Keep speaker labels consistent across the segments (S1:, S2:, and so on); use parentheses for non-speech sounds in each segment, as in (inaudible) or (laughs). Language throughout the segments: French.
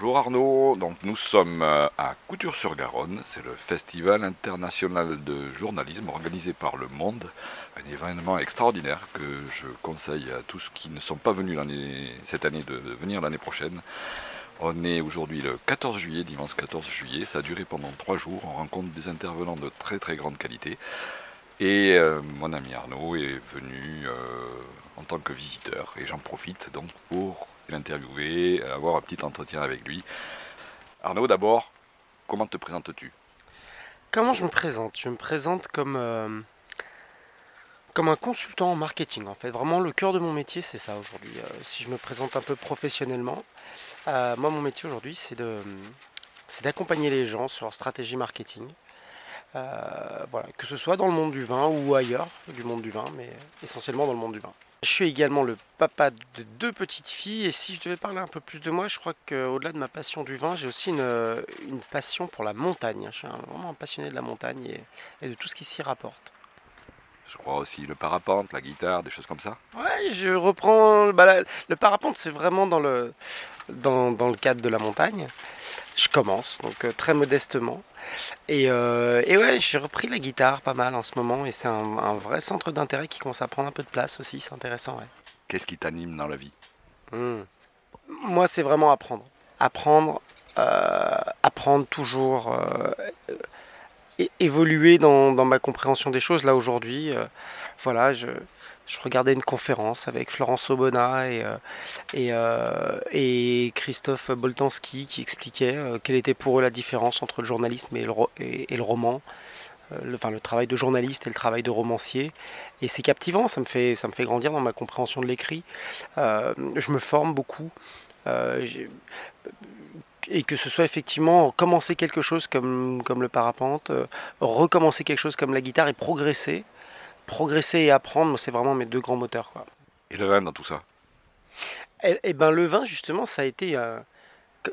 S1: Bonjour Arnaud, donc nous sommes euh, à Couture-sur-Garonne, c'est le festival international de journalisme organisé par Le Monde, un événement extraordinaire que je conseille à tous qui ne sont pas venus cette année de venir l'année prochaine. On est aujourd'hui le 14 juillet, dimanche 14 juillet, ça a duré pendant trois jours, on rencontre des intervenants de très très grande qualité. Et euh, mon ami Arnaud est venu euh, en tant que visiteur. Et j'en profite donc pour l'interviewer, avoir un petit entretien avec lui. Arnaud, d'abord, comment te présentes-tu?
S2: Comment je me présente? Je me présente comme, euh, comme un consultant en marketing, en fait. Vraiment, le cœur de mon métier, c'est ça aujourd'hui. Euh, si je me présente un peu professionnellement, euh, moi, mon métier aujourd'hui, c'est de c'est d'accompagner les gens sur leur stratégie marketing. voilà, que ce soit dans le monde du vin ou ailleurs du monde du vin, mais essentiellement dans le monde du vin. Je suis également le papa de deux petites filles et si je devais parler un peu plus de moi, je crois qu'au-delà de ma passion du vin, j'ai aussi une, passion pour la montagne. Je suis vraiment un passionné de la montagne et, de tout ce qui s'y rapporte.
S1: Je crois aussi le parapente, la guitare, des choses comme ça.
S2: Ouais, je reprends. Bah, le parapente, c'est vraiment dans le, dans, dans, le cadre de la montagne. Je commence, donc euh, très modestement. Et, euh, et ouais, j'ai repris la guitare pas mal en ce moment et c'est un, vrai centre d'intérêt qui commence à prendre un peu de place aussi, c'est intéressant. Ouais.
S1: Qu'est-ce qui t'anime dans la vie?
S2: Hmm. Moi, c'est vraiment apprendre. Apprendre, euh, apprendre toujours, euh, évoluer dans, dans, ma compréhension des choses. Là, aujourd'hui, voilà, je, regardais une conférence avec Florence Sobona et, euh, euh, et, Christophe Boltanski qui expliquait euh, quelle était pour eux la différence entre le journalisme et le, roman. Le, enfin, le travail de journaliste et le travail de romancier. Et c'est captivant, ça me, fait, ça me fait grandir dans ma compréhension de l'écrit. je me forme beaucoup. et que ce soit effectivement commencer quelque chose comme le parapente, recommencer quelque chose comme la guitare et progresser progresser et apprendre, c'est vraiment mes deux grands moteurs. Quoi.
S1: Et le vin dans tout ça
S2: Eh, eh ben, le vin, justement, ça a été. Euh,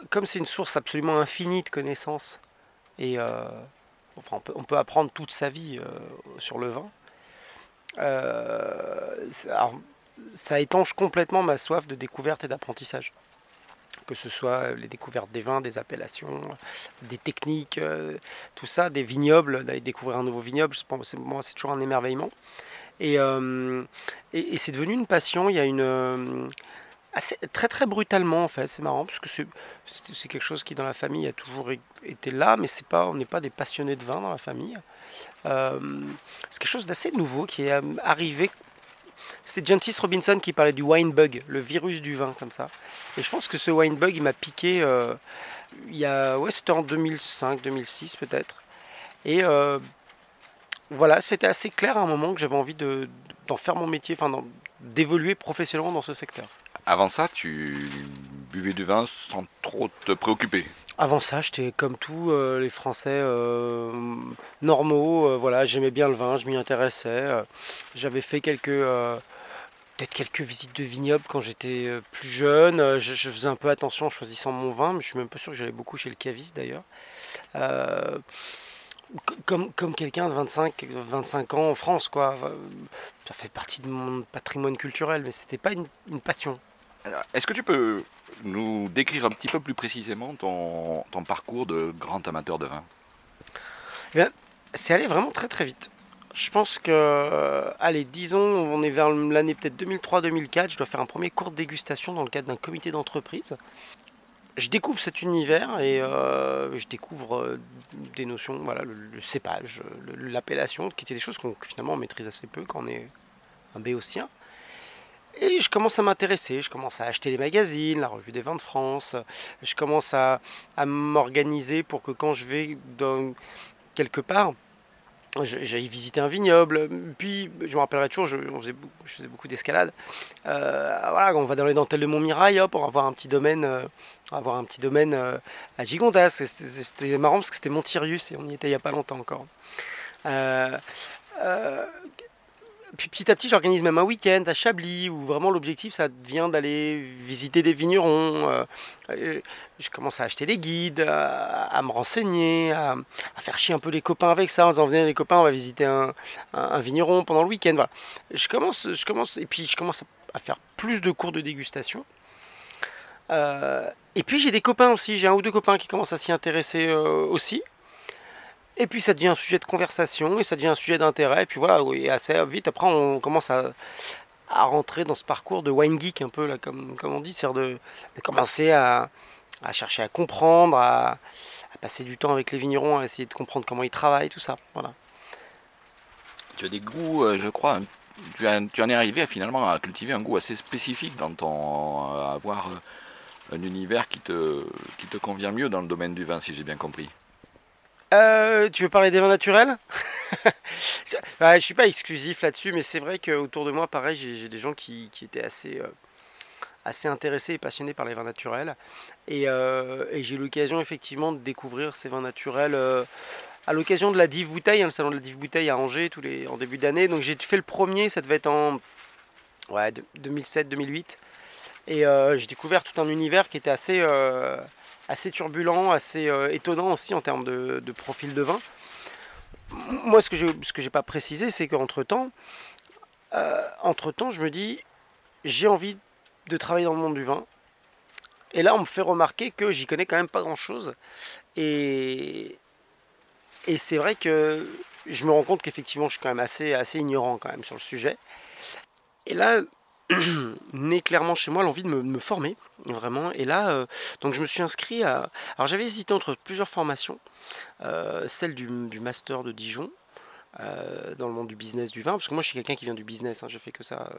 S2: comme c'est une source absolument infinie de connaissances, et euh, enfin, on peut, apprendre toute sa vie euh, sur le vin. ça étanche complètement ma soif de découverte et d'apprentissage que ce soit les découvertes des vins, des appellations, des techniques, euh, tout ça, des vignobles, d'aller découvrir un nouveau vignoble, moi c'est toujours un émerveillement. Euh, et, c'est devenu une passion, il y a une... Euh, très très brutalement en fait, c'est marrant, parce que c'est quelque chose qui dans la famille a toujours été là, mais c'est pas, on n'est pas des passionnés de vin dans la famille. c'est quelque chose d'assez nouveau qui est arrivé c'est Jancis Robinson qui parlait du wine bug, le virus du vin, comme ça. Et je pense que ce wine bug, il m'a piqué euh, il y a. Ouais, c'était en 2005, 2006 peut-être. Et euh, voilà, c'était assez clair à un moment que j'avais envie d'en faire mon métier, enfin d'évoluer professionnellement dans ce secteur.
S1: Avant ça, tu buvais du vin sans trop te préoccuper
S2: avant ça, j'étais comme tous euh, les Français euh, normaux. Euh, voilà, j'aimais bien le vin, je m'y intéressais. J'avais fait quelques, peut-être quelques visites de vignobles quand j'étais plus jeune. Je, faisais un peu attention en choisissant mon vin, mais je suis même pas sûr que j'allais beaucoup chez le caviste d'ailleurs. comme, comme quelqu'un de 25, 25 ans en France, quoi. Ça fait partie de mon patrimoine culturel, mais c'était pas une passion.
S1: Est-ce que tu peux nous décrire un petit peu plus précisément ton, parcours de grand amateur de vin?
S2: Eh C'est allé vraiment très très vite. Je pense que, allez, disons, on est vers l'année peut-être 2003-2004, je dois faire un premier cours de dégustation dans le cadre d'un comité d'entreprise. Je découvre cet univers et euh, je découvre euh, des notions, voilà, le, cépage, l'appellation, qui étaient des choses qu'on finalement maîtrise assez peu quand on est un béotien. Et je commence à m'intéresser, je commence à acheter les magazines, la revue des vins de France, je commence à, m'organiser pour que quand je vais dans, quelque part, j'aille visiter un vignoble. Puis, je me rappellerai toujours, je, faisais, beaucoup d'escalade. Euh, voilà, on va dans les dentelles de Montmirail, hop, on va voir un petit domaine, euh, avoir un petit domaine euh, à Gigondas. C'était marrant parce que c'était Montirius et on y était il n'y a pas longtemps encore puis petit à petit, j'organise même un week-end à Chablis où vraiment l'objectif, ça devient d'aller visiter des vignerons. Euh, euh, je commence à acheter des guides, à, me renseigner, à, faire chier un peu les copains avec ça en disant venez les copains, on va visiter un, vigneron pendant le week-end. Voilà. Je commence, je commence, et puis je commence à faire plus de cours de dégustation. Euh, et puis j'ai des copains aussi, j'ai un ou deux copains qui commencent à s'y intéresser aussi. Et puis ça devient un sujet de conversation et ça devient un sujet d'intérêt. Et puis voilà, et assez vite après on commence à, à rentrer dans ce parcours de wine geek un peu comme, comme on dit, c'est-à-dire de, commencer à, à, chercher à comprendre, à, passer du temps avec les vignerons, à essayer de comprendre comment ils travaillent, tout ça. Voilà.
S1: Tu as des goûts, euh, je crois, tu, tu, en es arrivé finalement à cultiver un goût assez spécifique dans ton à avoir euh, un univers qui te, qui te convient mieux dans le domaine du vin, si j'ai bien compris.
S2: Euh, tu veux parler des vins naturels? (laughs) Je Je suis pas exclusif là-dessus, mais c'est vrai qu'autour de moi, pareil, j'ai des gens qui, étaient assez, euh, assez intéressés et passionnés par les vins naturels. Euh, et, j'ai eu l'occasion effectivement de découvrir ces vins naturels à l'occasion de la Div Bouteille, hein, le salon de la Div Bouteille à Angers en début d'année. Donc j'ai fait le premier, ça devait être en ouais, 2007-2008. Et j'ai découvert tout un univers qui était assez assez turbulent, assez euh, étonnant aussi en termes de, profil de vin. Moi, ce que je n'ai pas précisé, c'est qu'entre temps, euh, je me dis, j'ai envie de travailler dans le monde du vin. Et là, on me fait remarquer que j'y connais quand même pas grand-chose. Et, et c'est vrai que je me rends compte qu'effectivement, je suis quand même assez, assez ignorant quand même sur le sujet. Et là, (clears throat) naît clairement chez moi l'envie de me, former, vraiment. Et là, euh, donc je me suis inscrit à. Alors j'avais hésité entre plusieurs formations, euh, celle du, master de Dijon. Euh, dans le monde du business du vin, parce que moi je suis quelqu'un qui vient du business, hein, je fais que ça,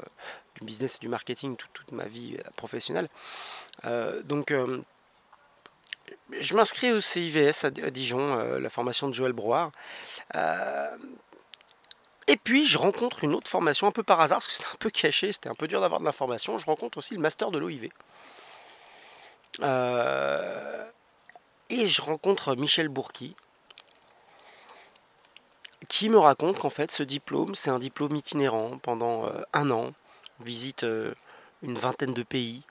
S2: du business et du marketing toute, ma vie professionnelle. donc je m'inscris au CIVS à, Dijon, la formation de Joël Brouard. Et puis je rencontre une autre formation un peu par hasard, parce que c'était un peu caché, c'était un peu dur d'avoir de l'information. Je rencontre aussi le master de l'OIV. Euh, et je rencontre Michel Bourqui, qui me raconte qu'en fait ce diplôme, c'est un diplôme itinérant pendant euh, un an. On visite euh, une vingtaine de pays,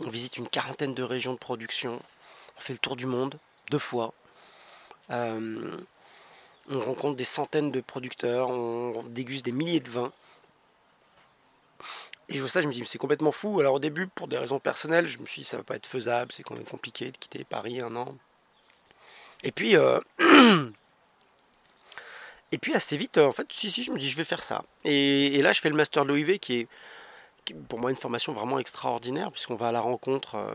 S2: on visite une quarantaine de régions de production, on fait le tour du monde deux fois on rencontre des centaines de producteurs, on déguste des milliers de vins. Et je vois ça, je me dis, c'est complètement fou. Alors au début, pour des raisons personnelles, je me suis dit, ça va pas être faisable, c'est quand même compliqué de quitter Paris un an. Et puis, euh, (clears throat) et puis assez vite, en fait, si, si, je me dis, je vais faire ça. Et, là, je fais le master de l'OIV, qui est, pour moi une formation vraiment extraordinaire, puisqu'on va à la rencontre euh,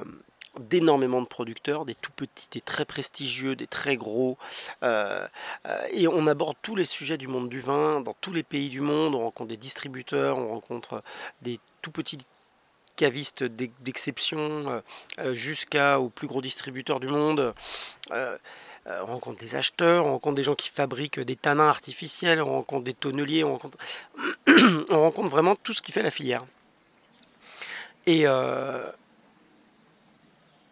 S2: d'énormément de producteurs, des tout petits, des très prestigieux, des très gros. Euh, euh, et on aborde tous les sujets du monde du vin, dans tous les pays du monde. On rencontre des distributeurs, on rencontre des tout petits cavistes d'exception euh, jusqu'aux plus gros distributeurs du monde. on rencontre des acheteurs, on rencontre des gens qui fabriquent des tanins artificiels, on rencontre des tonneliers, on rencontre, (clears throat) on rencontre vraiment tout ce qui fait la filière. Et,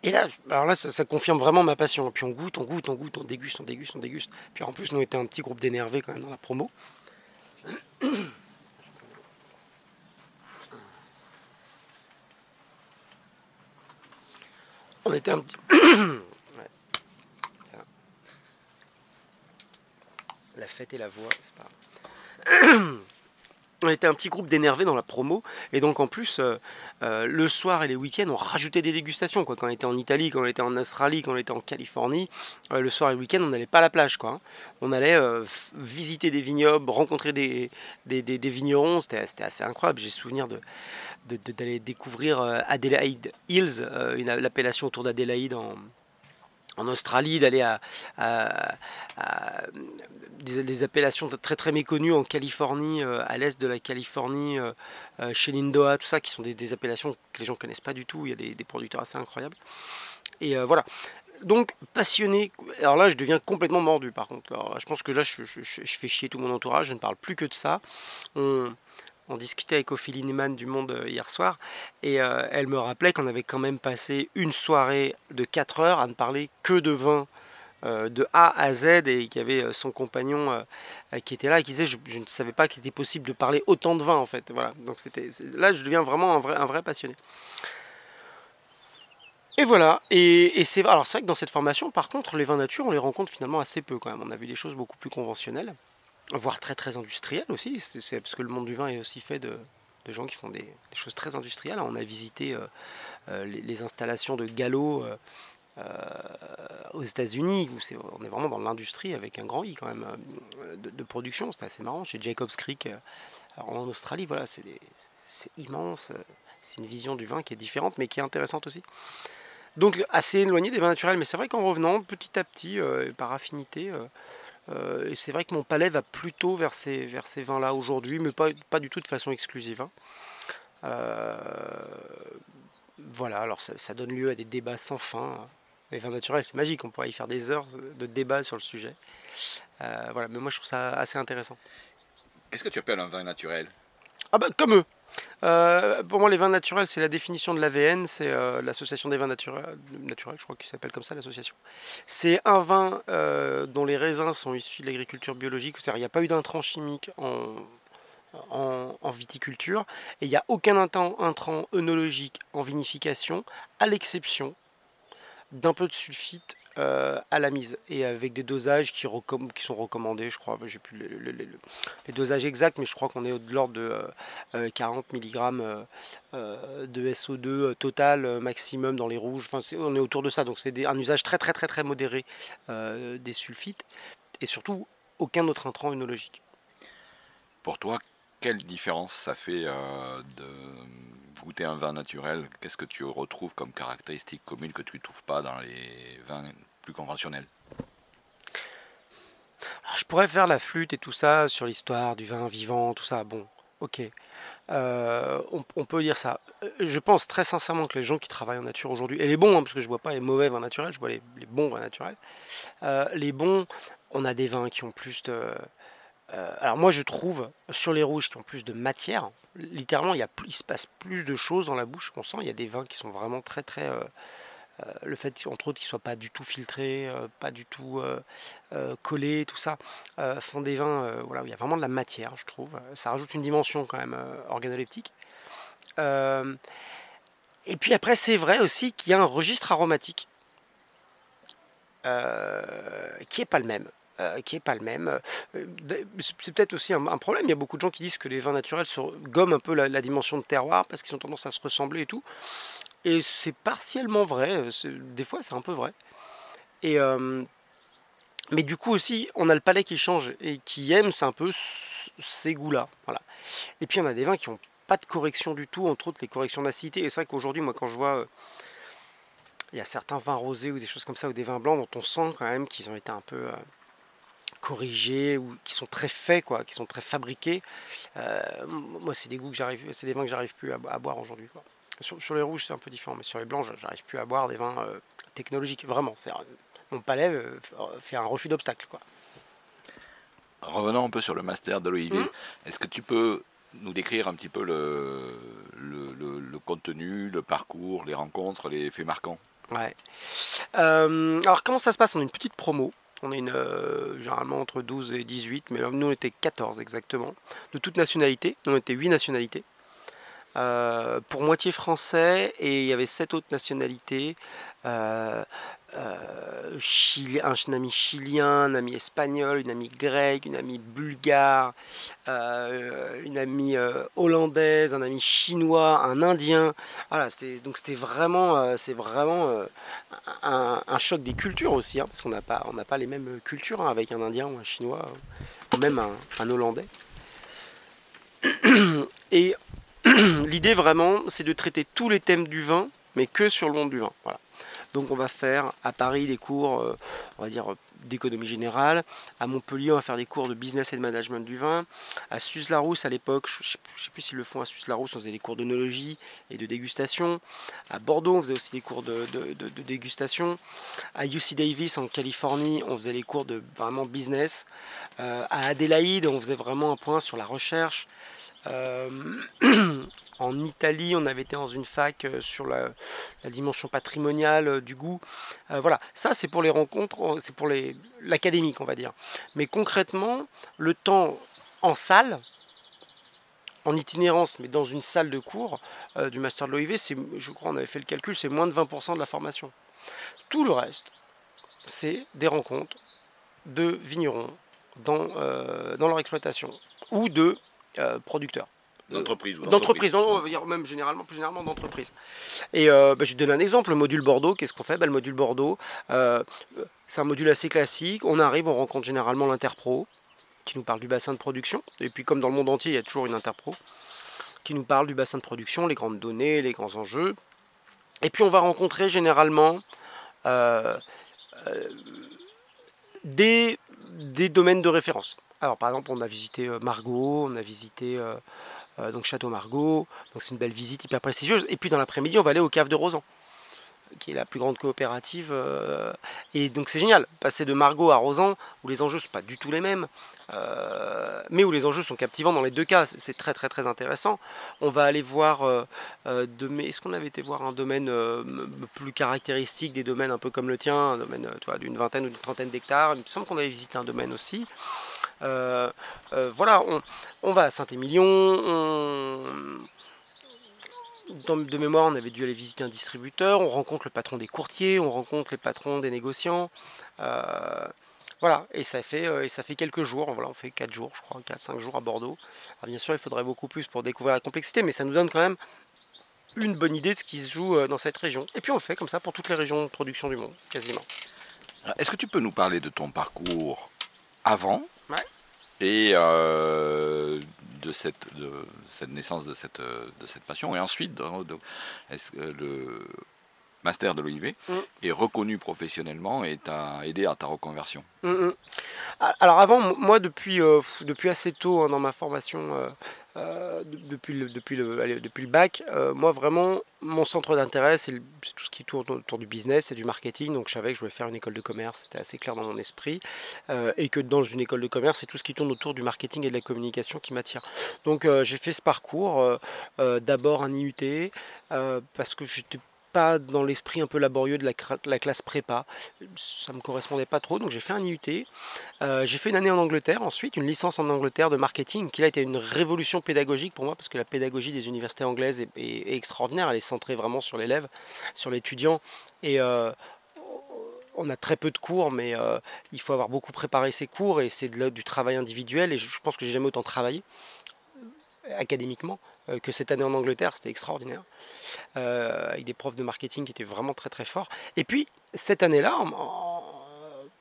S2: et là, alors là ça, confirme vraiment ma passion. Puis on goûte, on goûte, on goûte, on déguste, on déguste, on déguste. Puis en plus, nous étions un petit groupe d'énervés quand même dans la promo. (coughs) On était un petit. (coughs) La fête et la voix, c'est pas on était un petit groupe d'énervés dans la promo et donc en plus euh, euh, le soir et les week-ends on rajoutait des dégustations quoi. quand on était en Italie quand on était en Australie quand on était en Californie euh, le soir et le week-end on n'allait pas à la plage hein. on allait visiter des vignobles rencontrer des, vignerons c'était assez incroyable j'ai souvenir d'aller découvrir Adelaide Hills l'appellation autour d'Adelaide en, Australie, d'aller à, des, appellations très très méconnues en Californie, euh, à l'est de la Californie, euh, euh, chez Lindoa, tout ça, qui sont des, appellations que les gens ne connaissent pas du tout. Il y a des, producteurs assez incroyables. Et voilà. Donc passionné. Alors là, je deviens complètement mordu. Par contre, je pense que là, je, fais chier tout mon entourage. Je ne parle plus que de ça. On discutait avec Ophélie Neyman du Monde euh, hier soir et euh, elle me rappelait qu'on avait quand même passé une soirée de 4 heures à ne parler que de vin euh, de A à Z et qu'il y avait son compagnon qui était là et qui disait je, ne savais pas qu'il était possible de parler autant de vin en fait. Voilà. Donc c'était là je deviens vraiment un vrai, passionné. Et voilà, et, c'est alors c'est vrai que dans cette formation, par contre, les vins nature, on les rencontre finalement assez peu quand même. On a vu des choses beaucoup plus conventionnelles voire très très industriel aussi. C'est parce que le monde du vin est aussi fait de, gens qui font des, choses très industrielles. On a visité euh, les, installations de galop aux États-Unis, où on est vraiment dans l'industrie avec un grand I quand même de, production. C'est assez marrant. Chez Jacobs Creek en Australie, voilà, c'est immense. C'est une vision du vin qui est différente, mais qui est intéressante aussi. Donc assez éloigné des vins naturels, mais c'est vrai qu'en revenant petit à petit, par affinité, euh, et c'est vrai que mon palais va plutôt vers ces, vers ces vins-là aujourd'hui, mais pas, pas du tout de façon exclusive. Hein. Euh, voilà, alors ça, donne lieu à des débats sans fin. Les vins naturels, c'est magique, on pourrait y faire des heures de débat sur le sujet. Euh, voilà, mais moi je trouve ça assez intéressant.
S1: Qu'est-ce que tu appelles un vin naturel?
S2: Ah bah comme eux euh, pour moi, les vins naturels, c'est la définition de l'AVN, c'est euh, l'association des vins naturels, je crois qu'il s'appelle comme ça l'association. C'est un vin euh, dont les raisins sont issus de l'agriculture biologique, c'est-à-dire il n'y a pas eu d'intrant chimique en, en, viticulture, et il n'y a aucun intrant, intrant œnologique en vinification, à l'exception d'un peu de sulfite euh, à la mise et avec des dosages qui, sont recommandés, je crois. J'ai plus les dosages exacts, mais je crois qu'on est de l'ordre de 40 euh, mg euh, de SO2 total maximum dans les rouges. On est autour de ça, donc c'est un usage très très très très modéré des sulfites et surtout aucun autre intrant œnologique.
S1: Pour toi, quelle différence ça fait de goûter un vin naturel, qu'est-ce que tu retrouves comme caractéristique commune que tu ne trouves pas dans les vins plus conventionnels
S2: Je pourrais faire la flûte et tout ça sur l'histoire du vin vivant, tout ça. Bon, ok. Euh, on, peut dire ça. Je pense très sincèrement que les gens qui travaillent en nature aujourd'hui, et les bons, hein, parce que je ne vois pas les mauvais vins naturels, je vois les, bons vins naturels. Euh, les bons, on a des vins qui ont plus de. Euh, alors moi je trouve sur les rouges qui ont plus de matière, littéralement, il, y a, il se passe plus de choses dans la bouche qu'on sent. Il y a des vins qui sont vraiment très, très. Euh, euh, le fait, entre autres, qu'ils ne soient pas du tout filtrés, euh, pas du tout collés, tout ça, font des vins voilà, où il y a vraiment de la matière, je trouve. Ça rajoute une dimension quand même organoleptique. et puis après, c'est vrai aussi qu'il y a un registre aromatique qui n'est pas le même. Euh, qui n'est pas le même. Euh, c'est peut-être aussi un, problème. Il y a beaucoup de gens qui disent que les vins naturels gomment un peu la, dimension de terroir parce qu'ils ont tendance à se ressembler et tout. Et c'est partiellement vrai. Des fois, c'est un peu vrai. Et, euh, mais du coup aussi, on a le palais qui change et qui aime un peu ces goûts-là. Voilà. Et puis on a des vins qui n'ont pas de correction du tout, entre autres les corrections d'acidité. Et c'est vrai qu'aujourd'hui, moi, quand je vois il y a certains vins rosés ou des choses comme ça, ou des vins blancs dont on sent quand même qu'ils ont été un peu corrigés ou qui sont très faits, quoi, qui sont très fabriqués. Euh, moi, c'est des goûts que j'arrive, c'est des vins que j'arrive plus à, boire aujourd'hui. Sur, les rouges, c'est un peu différent, mais sur les blancs, j'arrive plus à boire des vins euh, technologiques. Vraiment, c'est mon palais euh, fait un refus d'obstacle, quoi.
S1: Revenons un peu sur le master de l'OIV. Mmh. Est-ce que tu peux nous décrire un petit peu le, le, contenu, le parcours, les rencontres, les faits marquants?
S2: Ouais. alors comment ça se passe? On a une petite promo on est une, euh, généralement entre 12 et 18, mais nous on était 14 exactement, de toutes nationalités, nous on était 8 nationalités. Euh, pour moitié français et il y avait 7 autres nationalités. Euh, euh, un, ami chilien, un ami espagnol, une amie grecque, une amie bulgare, une amie hollandaise, un ami chinois, un indien. Voilà, donc c'était vraiment, c'est vraiment un, choc des cultures aussi, hein, parce qu'on n'a pas, on pas les mêmes cultures hein, avec un indien ou un chinois ou même un, un hollandais. (clears throat) Et (clears throat) l'idée vraiment, c'est de traiter tous les thèmes du vin, mais que sur le monde du vin. Voilà. Donc on va faire à Paris des cours, euh, dire d'économie générale. À Montpellier, on va faire des cours de business et de management du vin. À Suse-Larousse, à l'époque, je ne sais plus s'ils le font à Suse-Larousse, on faisait des cours d'œnologie et de dégustation. À Bordeaux, on faisait aussi des cours de, dégustation. À UC Davis, en Californie, on faisait les cours de vraiment business. Euh, à Adélaïde, on faisait vraiment un point sur la recherche. Euh, (clears throat) En Italie, on avait été dans une fac euh, sur la, dimension patrimoniale euh, du goût. Voilà, ça c'est pour les rencontres, c'est pour l'académique, on va dire. Mais concrètement, le temps en salle, en itinérance, mais dans une salle de cours du master de l'OIV, je crois on avait fait le calcul, c'est moins de 20% de la formation. Tout le reste, c'est des rencontres de vignerons dans, dans leur exploitation ou de producteurs
S1: D'entreprise.
S2: D'entreprise, on va dire même généralement, plus généralement d'entreprise. Et bah, je vais te donner un exemple, le module Bordeaux, qu'est-ce qu'on fait? Bah, Le module Bordeaux, c'est un module assez classique. On arrive, on rencontre généralement l'interpro, qui nous parle du bassin de production. Et puis comme dans le monde entier, il y a toujours une interpro qui nous parle du bassin de production, les grandes données, les grands enjeux. Et puis on va rencontrer généralement euh, euh, des, des, domaines de référence. Alors par exemple, on a visité euh, Margot, on a visité donc Château Margot, donc c'est une belle visite hyper prestigieuse. Et puis dans l'après-midi, on va aller aux caves de Rosan qui est la plus grande coopérative. et donc c'est génial, passer de Margot à Rosan, où les enjeux ne sont pas du tout les mêmes, euh, mais où les enjeux sont captivants dans les deux cas. C'est très très très intéressant. On va aller voir, euh, euh est-ce qu'on avait été voir un domaine euh, plus caractéristique des domaines un peu comme le tien, un domaine d'une vingtaine ou d'une trentaine d'hectares? Il me semble qu'on avait visité un domaine aussi. Voilà, on, va à Saint-Émilion, de mémoire, on avait dû aller visiter un distributeur, on rencontre le patron des courtiers, on rencontre les patrons des négociants. Voilà, et ça fait, euh, et ça fait quelques jours, voilà, on fait 4 jours, je crois, 4-5 jours à Bordeaux. bien sûr, il faudrait beaucoup plus pour découvrir la complexité, mais ça nous donne quand même une bonne idée de ce qui se joue euh, dans cette région. Et puis on le fait comme ça pour toutes les régions de production du monde, quasiment.
S1: Est-ce que tu peux nous parler de ton parcours avant et euh, de, cette, de cette naissance de cette, de cette passion et ensuite que le, master de l'OIV, mm. est reconnu professionnellement et t'a aidé à ta reconversion?
S2: Mm, mm. Alors avant, moi depuis, euh, depuis assez tôt hein, dans ma formation, euh, euh, depuis, le, depuis, le, depuis le bac, moi vraiment, mon centre d'intérêt, c'est tout ce qui tourne autour du business et du marketing. Donc je savais que je voulais faire une école de commerce, c'était assez clair dans mon esprit. et que dans une école de commerce, c'est tout ce qui tourne autour du marketing et de la communication qui m'attire. Donc j'ai fait ce parcours, d'abord un IUT, parce que j'étais pas dans l'esprit un peu laborieux de la, classe prépa. Ça me correspondait pas trop, donc j'ai fait un IUT. Euh, j'ai fait une année en Angleterre ensuite, une licence en Angleterre de marketing, qui a été une révolution pédagogique pour moi, parce que la pédagogie des universités anglaises est, extraordinaire. Elle est centrée vraiment sur l'élève, sur l'étudiant. Et euh, on a très peu de cours, mais euh, il faut avoir beaucoup préparé ses cours, et c'est du travail individuel, et je, pense que j'ai jamais autant travaillé académiquement que cette année en Angleterre, c'était extraordinaire. Euh, avec des profs de marketing qui étaient vraiment très très forts. Et puis, cette année-là,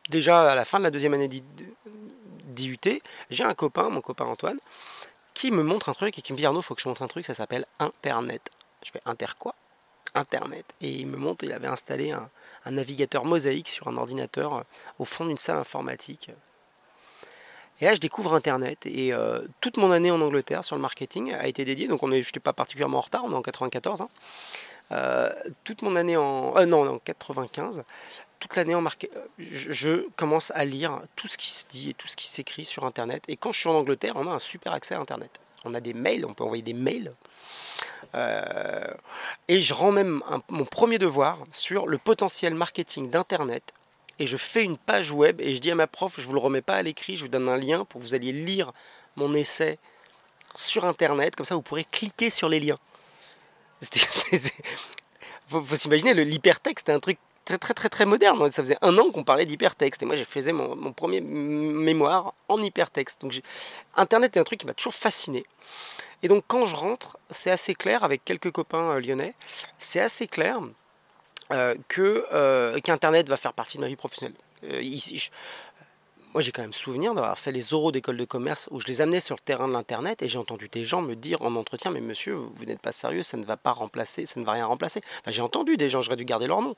S2: déjà à la fin de la deuxième année d'IUT, j'ai un copain, mon copain Antoine, qui me montre un truc et qui me dit Arnaud, faut que je montre un truc, ça s'appelle Internet. Je fais Inter quoi? Internet. Et il me montre, il avait installé un, un navigateur mosaïque sur un ordinateur euh, au fond d'une salle informatique. Et là, je découvre Internet. Et euh, toute mon année en Angleterre sur le marketing a été dédiée. Donc, je n'étais pas particulièrement en retard, on est en 94. Hein. Euh, toute mon année en. Euh, non, en 95. Toute l'année en marketing. Je, commence à lire tout ce qui se dit et tout ce qui s'écrit sur Internet. Et quand je suis en Angleterre, on a un super accès à Internet. On a des mails, on peut envoyer des mails. et je rends même mon premier devoir sur le potentiel marketing d'Internet et je fais une page web et je dis à ma prof, je vous le remets pas à l'écrit, je vous donne un lien pour que vous alliez lire mon essai sur Internet, comme ça vous pourrez cliquer sur les liens. (laughs) Il faut, s'imaginer, l'hypertexte est un truc très très très très moderne. Ça faisait un an qu'on parlait d'hypertexte et moi j'ai faisais mon, premier mémoire en hypertexte. Donc Internet est un truc qui m'a toujours fasciné. Et donc quand je rentre, c'est assez clair avec quelques copains euh, lyonnais, c'est assez clair que euh, qu'Internet va faire partie de ma vie professionnelle. Euh, ici, moi j'ai quand même souvenir d'avoir fait les oraux d'école de commerce où je les amenais sur le terrain de l'internet et j'ai entendu des gens me dire en entretien mais monsieur vous n'êtes pas sérieux ça ne va pas remplacer ça ne va rien remplacer j'ai entendu des gens j'aurais dû garder leur nom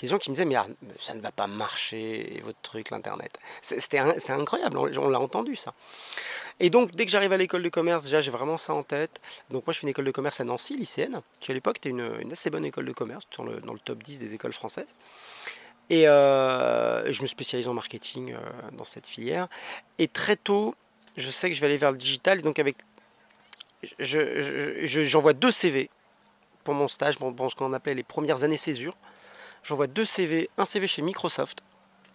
S2: des gens qui me disaient mais ah, ça ne va pas marcher votre truc l'internet c'était incroyable on l'a entendu ça et donc, dès que j'arrive à l'école de commerce, déjà, j'ai vraiment ça en tête. Donc, moi, je fais une école de commerce à Nancy, lycéenne, qui à l'époque était une, assez bonne école de commerce, dans le top 10 des écoles françaises. Et euh, je me spécialise en marketing euh, dans cette filière. Et très tôt, je sais que je vais aller vers le digital. Donc, avec, j'envoie deux CV pour mon stage, pour, ce qu'on appelait les premières années césure. J'envoie deux CV, un CV chez Microsoft,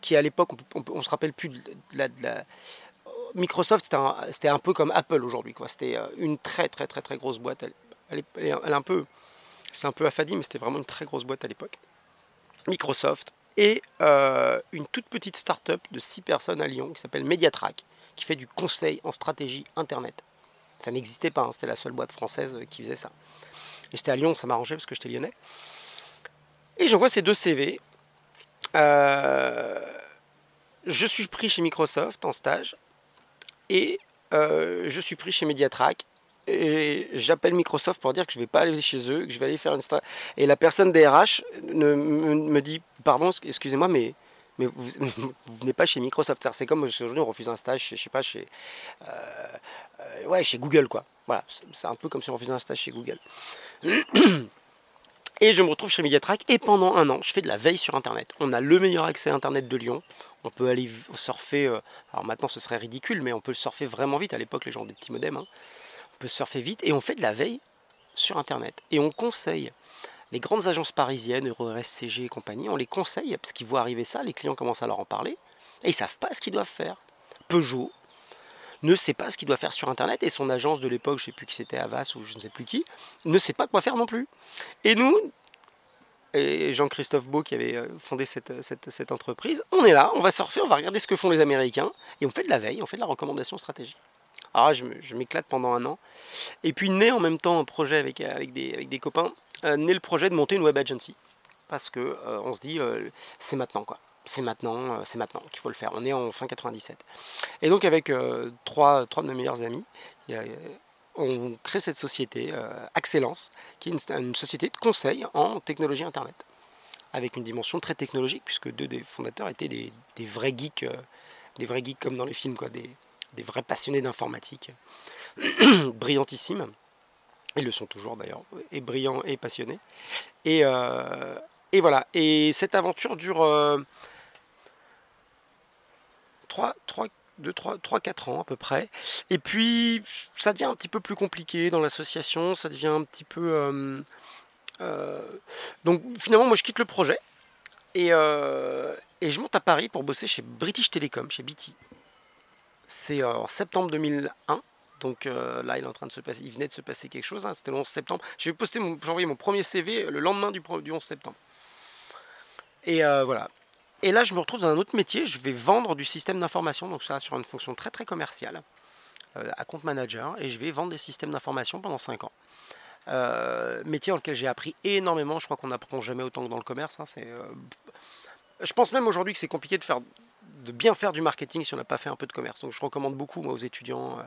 S2: qui à l'époque, on ne se rappelle plus de la, Microsoft, c'était un, peu comme Apple aujourd'hui. C'était euh, une très très très très grosse boîte. Elle, est, un peu, c'est un peu affadi, mais c'était vraiment une très grosse boîte à l'époque. Microsoft et euh, une toute petite start-up de 6 personnes à Lyon qui s'appelle Mediatrack, qui fait du conseil en stratégie Internet. Ça n'existait pas, hein. c'était la seule boîte française qui faisait ça. Et j'étais à Lyon, ça m'arrangeait parce que j'étais lyonnais. Et j'envoie ces deux CV. je suis pris chez Microsoft en stage. Et je suis pris chez Mediatrack j'appelle Microsoft pour dire que je ne vais pas aller chez eux, que je vais aller faire une Et la personne des RH me, dit Pardon, excusez-moi, mais, mais vous, (laughs) vous venez pas chez Microsoft. C'est comme aujourd'hui on refuse un stage chez, je sais pas, chez, euh, ouais, chez Google, quoi. Voilà, c'est un peu comme si on refusait un stage chez Google. (clears throat) Et je me retrouve chez Mediatrack et pendant un an, je fais de la veille sur Internet. On a le meilleur accès à Internet de Lyon. On peut aller surfer. Euh, alors maintenant, ce serait ridicule, mais on peut le surfer vraiment vite. À l'époque, les gens ont des petits modems. Hein peut surfer vite et on fait de la veille sur Internet. Et on conseille les grandes agences parisiennes, EuroRSCG et compagnie, on les conseille parce qu'ils voient arriver ça, les clients commencent à leur en parler et ils savent pas ce qu'ils doivent faire. Peugeot ne sait pas ce qu'il doit faire sur Internet et son agence de l'époque, je ne sais plus qui c'était, Avas ou je ne sais plus qui, ne sait pas quoi faire non plus. Et nous, et Jean-Christophe Beau qui avait euh, fondé cette, cette, entreprise, on est là, on va surfer, on va regarder ce que font les Américains et on fait de la veille, on fait de la recommandation stratégique. Alors ah, je, m'éclate pendant un an. Et puis naît en même temps un projet avec, avec, des, avec des copains, euh, naît le projet de monter une web agency. Parce que euh, on se dit, euh, c'est maintenant quoi. C'est maintenant, c'est maintenant qu'il faut le faire. On est en fin 97. Et donc avec trois, trois de nos meilleurs amis, on crée cette société, Excellence, qui est une, société de conseil en technologie Internet. Avec une dimension très technologique, puisque deux des fondateurs étaient des, des vrais geeks, des vrais geeks comme dans les films, quoi, des vrais passionnés d'informatique, (clears throat) brillantissimes. Ils le sont toujours d'ailleurs, et brillants et passionnés. Et, euh, voilà. Et cette aventure dure 3, 3, 2, 3, 3, 4 ans à peu près. Et puis ça devient un petit peu plus compliqué dans l'association, ça devient un petit peu... Euh, euh, donc finalement moi je quitte le projet et, et je monte à Paris pour bosser chez British Telecom, chez BT. C'est en septembre 2001. Donc euh, là, il est en train de se passer, il venait de se passer quelque chose. Hein, c'était le 11 septembre. J'ai posté, j'ai envoyé mon premier CV le lendemain du, du 11 septembre. Et euh, voilà. Et là, je me retrouve dans un autre métier. Je vais vendre du système d'information. Donc ça, sur une fonction très très commerciale, euh, à compte manager. Et je vais vendre des systèmes d'information pendant 5 ans. métier dans lequel j'ai appris énormément. Je crois qu'on n'apprend jamais autant que dans le commerce. Hein, je pense même aujourd'hui que c'est compliqué de faire de bien faire du marketing si on n'a pas fait un peu de commerce. Donc je recommande beaucoup moi aux étudiants euh,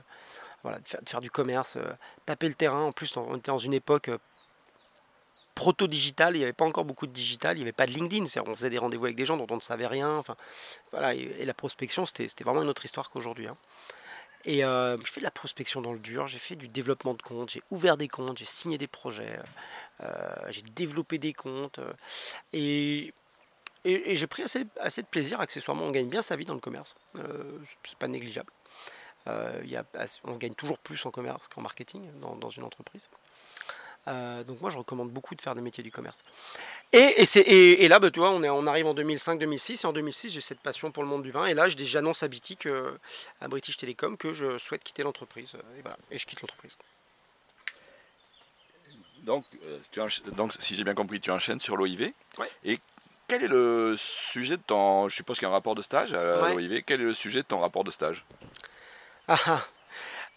S2: voilà, de, faire, du commerce, euh, taper le terrain. En plus, on était dans une époque euh, proto-digital, il n'y avait pas encore beaucoup de digital, il n'y avait pas de LinkedIn, on faisait des rendez-vous avec des gens dont on ne savait rien. Enfin, voilà, et, la prospection, c'était vraiment une autre histoire qu'aujourd'hui. Hein. Et je fais de la prospection dans le dur, j'ai fait du développement de comptes, j'ai ouvert des comptes, j'ai signé des projets, j'ai développé des comptes. et et, j'ai pris assez, assez, de plaisir, accessoirement, on gagne bien sa vie dans le commerce, euh, c'est pas négligeable. Euh, y a, on gagne toujours plus en commerce qu'en marketing dans, dans, une entreprise. Euh, donc moi je recommande beaucoup de faire des métiers du commerce. Et, et, et là, bah, tu vois, on, est, on arrive en 2005-2006, et en 2006 j'ai cette passion pour le monde du vin, et là j'annonce à BT, à British Telecom, que je souhaite quitter l'entreprise. Et voilà, et je quitte l'entreprise.
S1: Donc, tu donc, si j'ai bien compris, tu enchaînes sur l'OIV.
S2: Ouais.
S1: Et quel est le sujet de ton. Je suppose qu'il y a un rapport de stage à l'OIV. Quel est le sujet de ton rapport de stage?
S2: Ah, ah.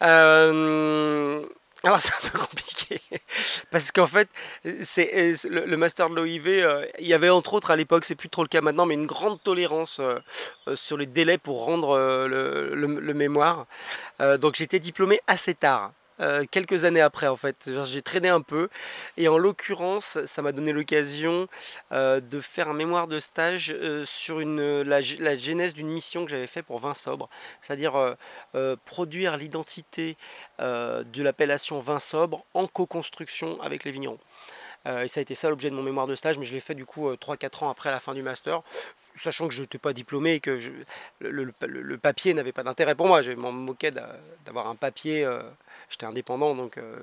S2: Euh, alors (laughs) c'est un peu compliqué parce qu'en fait c'est le, master de l'OIV euh, il y avait entre autres à l'époque c'est plus trop le cas maintenant mais une grande tolérance euh, sur les délais pour rendre le, le, mémoire donc j'étais diplômé assez tard euh, quelques années après en fait. J'ai traîné un peu et en l'occurrence ça m'a donné l'occasion euh, de faire un mémoire de stage euh, sur la, genèse d'une mission que j'avais fait pour Vin Sobre, c'est-à-dire produire l'identité de l'appellation Vin Sobre en co-construction avec les vignerons. et ça a été ça l'objet de mon mémoire de stage, mais je l'ai fait du coup 3-4 ans après la fin du master sachant que je n'étais pas diplômé et que le, papier n'avait pas d'intérêt pour moi. Je m'en moquais d'avoir un papier, euh, j'étais indépendant, donc euh,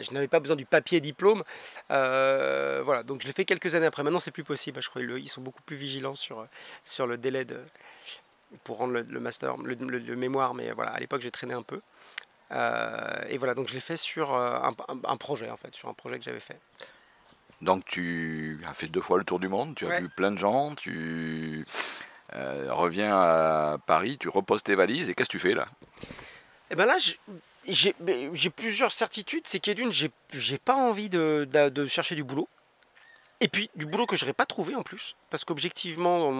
S2: je n'avais pas besoin du papier diplôme. Euh, voilà, donc je l'ai fait quelques années après. Maintenant, c'est plus possible. Je crois qu'ils sont beaucoup plus vigilants sur, sur le délai de, pour rendre le, master, le, mémoire, mais voilà, à l'époque, j'ai traîné un peu. et voilà, donc je l'ai fait sur un, un projet, en fait, sur un projet que j'avais fait.
S1: Donc tu as fait deux fois le tour du monde, tu as vu plein de gens, tu euh, reviens à Paris, tu reposes tes valises et qu'est-ce que tu fais là?
S2: Eh bien là, j'ai plusieurs certitudes. C'est qu'une, j'ai pas envie de, de, chercher du boulot. Et puis du boulot que je n'aurais pas trouvé en plus. Parce qu'objectivement,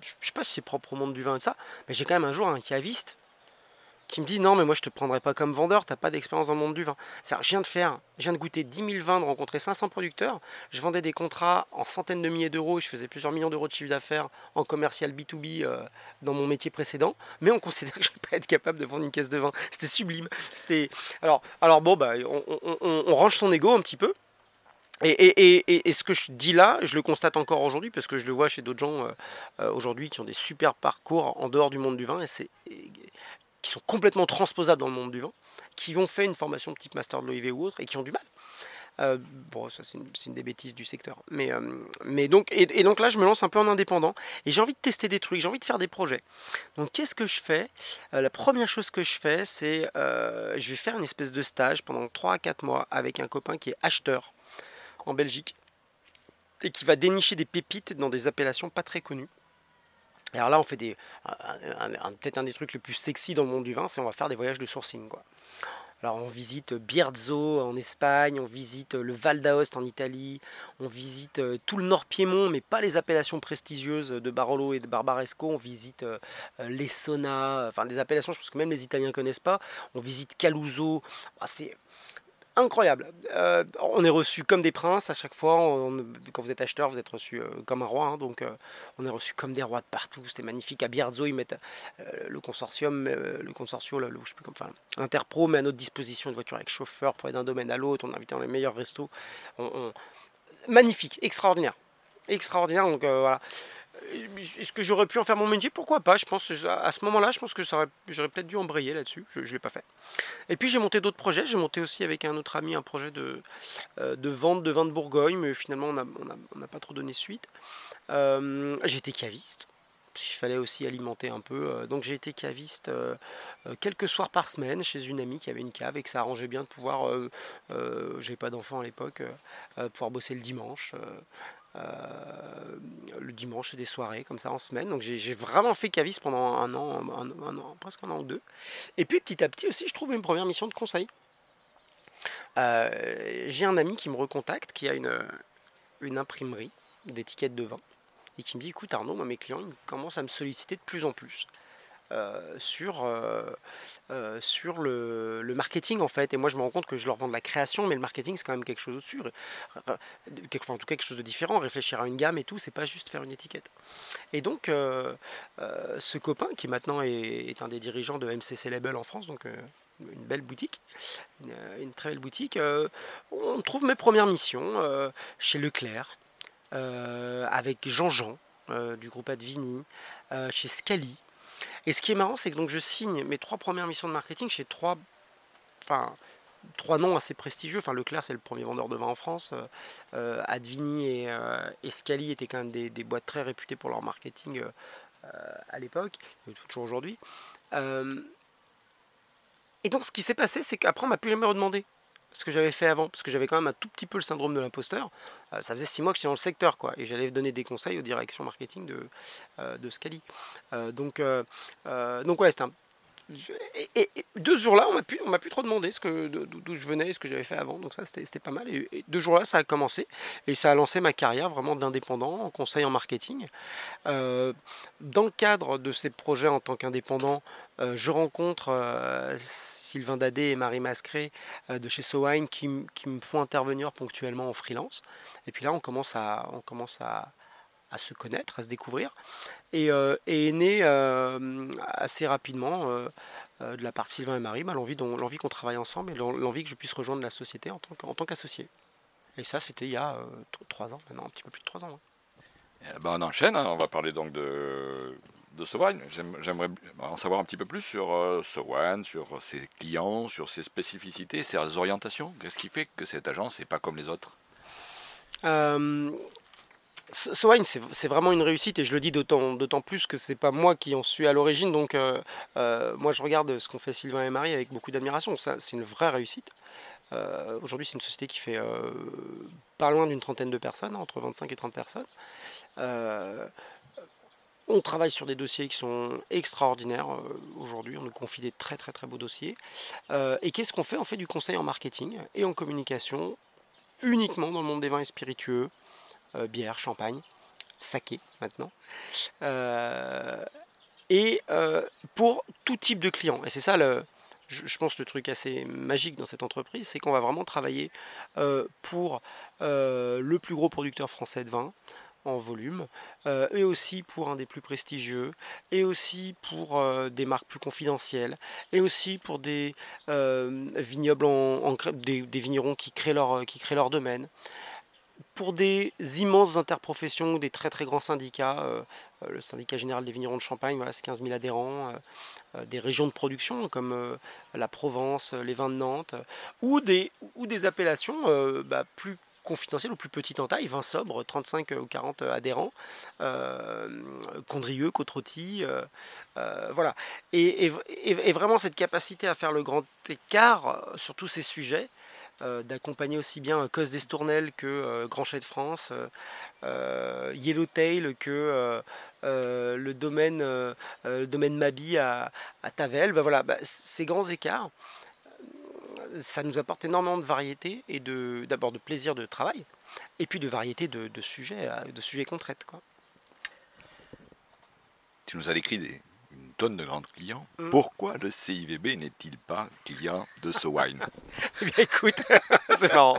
S2: je sais pas si c'est propre au monde du vin et ça, mais j'ai quand même un jour un caviste qui me dit non mais moi je te prendrai pas comme vendeur, t'as pas d'expérience dans le monde du vin. Je viens de faire, je viens de goûter 10 000 vins, de rencontrer 500 producteurs, je vendais des contrats en centaines de milliers d'euros, je faisais plusieurs millions d'euros de chiffre d'affaires en commercial B2B euh, dans mon métier précédent, mais on considère que je vais pas être capable de vendre une caisse de vin. C'était sublime. C'était alors alors bon bah on, range son ego un petit peu. Et, et, et, ce que je dis là, je le constate encore aujourd'hui parce que je le vois chez d'autres gens euh, euh, aujourd'hui qui ont des super parcours en dehors du monde du vin c'est qui sont complètement transposables dans le monde du vin, qui ont fait une formation type master de l'OIV ou autre et qui ont du mal. Euh, bon, ça c'est une, des bêtises du secteur. Mais, euh, donc, et, donc là, je me lance un peu en indépendant et j'ai envie de tester des trucs, j'ai envie de faire des projets. Donc qu'est-ce que je fais? Euh, La première chose que je fais, c'est je vais faire une espèce de stage pendant 3 à 4 mois avec un copain qui est acheteur en Belgique et qui va dénicher des pépites dans des appellations pas très connues. Alors là, on fait des, peut-être un des trucs les plus sexy dans le monde du vin, c'est on va faire des voyages de sourcing. Alors on visite Bierzo en Espagne, on visite le Val d'Aoste en Italie, on visite euh, tout le Nord Piémont, mais pas les appellations prestigieuses de Barolo et de Barbaresco. On visite euh, les Sona, enfin des appellations, je pense que même les Italiens connaissent pas. On visite Caluso. Ah, c'est incroyable. Euh, on est reçu comme des princes à chaque fois. quand vous êtes acheteur, vous êtes reçu euh, comme un roi. Hein. donc euh, on est reçu comme des rois de partout. C'était magnifique. À Bierzo, ils mettent le consortium, le consortium, le, je sais plus Interpro met à notre disposition une voiture avec chauffeur pour aller d'un domaine à l'autre. On est invité dans les meilleurs restos. Magnifique, extraordinaire. Extraordinaire. Donc voilà. Est-ce que j'aurais pu en faire mon métier? Pourquoi pas? Je pense à ce moment-là, je pense que j'aurais peut-être dû embrayer là-dessus. Je ne l'ai pas fait. Et puis j'ai monté d'autres projets. J'ai monté aussi avec un autre ami un projet de, euh, vente de vin de Bourgogne, mais finalement on n'a pas trop donné suite. Euh, j'étais caviste. Il fallait aussi alimenter un peu. Euh, donc j'ai été caviste quelques soirs par semaine chez une amie qui avait une cave et que ça arrangeait bien de pouvoir, j'ai pas d'enfant à l'époque, pouvoir bosser le dimanche. Euh, le dimanche des soirées comme ça en semaine. Donc j'ai vraiment fait caviste pendant un an, presque un an ou deux. Et puis petit à petit aussi, je trouve une première mission de conseil. Euh, j'ai un ami qui me recontacte, qui a une, imprimerie d'étiquettes de vin, et qui me dit écoute Arnaud, mes clients commencent à me solliciter de plus en plus. Euh, sur, euh, euh, sur le, marketing en fait. Et moi je me rends compte que je leur vends de la création, mais le marketing c'est quand même quelque chose au-dessus. Quelque, en tout cas quelque chose de différent. Réfléchir à une gamme et tout, c'est pas juste faire une étiquette. Et donc ce copain qui maintenant est, un des dirigeants de MCC Label en France, donc une belle boutique, une, très belle boutique, on trouve mes premières missions chez Leclerc, avec Jean-Jean du groupe Advini, chez Scali, et ce qui est marrant, c'est que donc je signe mes trois premières missions de marketing chez trois, enfin, trois noms assez prestigieux. Enfin, Leclerc, c'est le premier vendeur de vin en France. Euh, euh, Advini et, euh, Scali étaient quand même des, boîtes très réputées pour leur marketing à l'époque, toujours aujourd'hui. et donc, ce qui s'est passé, c'est qu'après, on m'a plus jamais redemandé ce que j'avais fait avant, parce que j'avais quand même un tout petit peu le syndrome de l'imposteur. Euh, ça faisait six mois que j'étais dans le secteur, quoi, et j'allais donner des conseils aux directions marketing de, euh, de Scali. Euh, donc, donc ouais, c'était un et, deux jours-là, on m'a plus, m'a plus trop demandé ce que, d'où je venais, ce que j'avais fait avant. Donc ça, c'était, pas mal. Et, deux jours-là, ça a commencé et ça a lancé ma carrière vraiment d'indépendant en conseil en marketing. Euh, dans le cadre de ces projets en tant qu'indépendant, euh, je rencontre euh, Sylvain Dadé et Marie Mascré de chez Sowine qui, qui, me font intervenir ponctuellement en freelance. Et puis là, on commence à, on commence à, à se connaître, à se découvrir, et, euh, est né euh, assez rapidement euh, de la part Sylvain et Marie bah, l'envie, qu'on travaille ensemble et l'envie que je puisse rejoindre la société en tant, qu'associé. Et ça, c'était il y a trois ans, maintenant un petit peu plus de trois ans.
S1: Eh ben, on enchaîne, hein. on va parler donc de, de J'aimerais en savoir un petit peu plus sur euh, sur ses clients, sur ses spécificités, ses orientations. Qu'est-ce qui fait que cette agence n'est pas comme les autres?
S2: Swine, c'est vraiment une réussite et je le dis d'autant plus que c'est pas moi qui en suis à l'origine. Donc, euh, euh, moi, je regarde ce qu'ont fait Sylvain et Marie avec beaucoup d'admiration. C'est une vraie réussite. Euh, aujourd'hui, c'est une société qui fait pas loin d'une trentaine de personnes, entre 25 et 30 personnes. on travaille sur des dossiers qui sont extraordinaires. Aujourd'hui, on nous confie des très très très beaux dossiers. et qu'est-ce qu'on fait? On fait du conseil en marketing et en communication, uniquement dans le monde des vins et spiritueux, bière, champagne, saké maintenant. et pour tout type de clients. Et c'est ça le, je, pense le truc assez magique dans cette entreprise, c'est qu'on va vraiment travailler euh, pour euh, le plus gros producteur français de vin en volume, euh, et aussi pour un des plus prestigieux, et aussi pour des marques plus confidentielles, et aussi pour des vignobles, en, des, vignerons qui créent leur domaine pour des immenses interprofessions, des très très grands syndicats, euh, euh, le syndicat général des vignerons de Champagne, voilà, c'est 15 000 adhérents, euh, des régions de production comme la Provence, les vins de Nantes, ou, des, ou des appellations bah, plus confidentielles ou plus petites en taille, vins sobres, 35 ou 40 adhérents, Condrieux, Côte-Rôtie, voilà. Et, et, vraiment cette capacité à faire le grand écart sur tous ces sujets, d'accompagner aussi bien Cos d'Estournel que euh, Grand Chat de France, euh, Yellowtail que le domaine, domaine Mabi à, Tavel. Ben voilà, bah, ces grands écarts, ça nous apporte énormément de variété et de d'abord de plaisir de travail et puis de variété de, sujets de sujets qu'on traite quoi.
S1: Tu nous as décrit des, tonne de grands clients. Mm. Pourquoi le CIVB n'est-il pas client de ce wine (laughs)
S2: eh bien, écoute, (laughs) c'est marrant.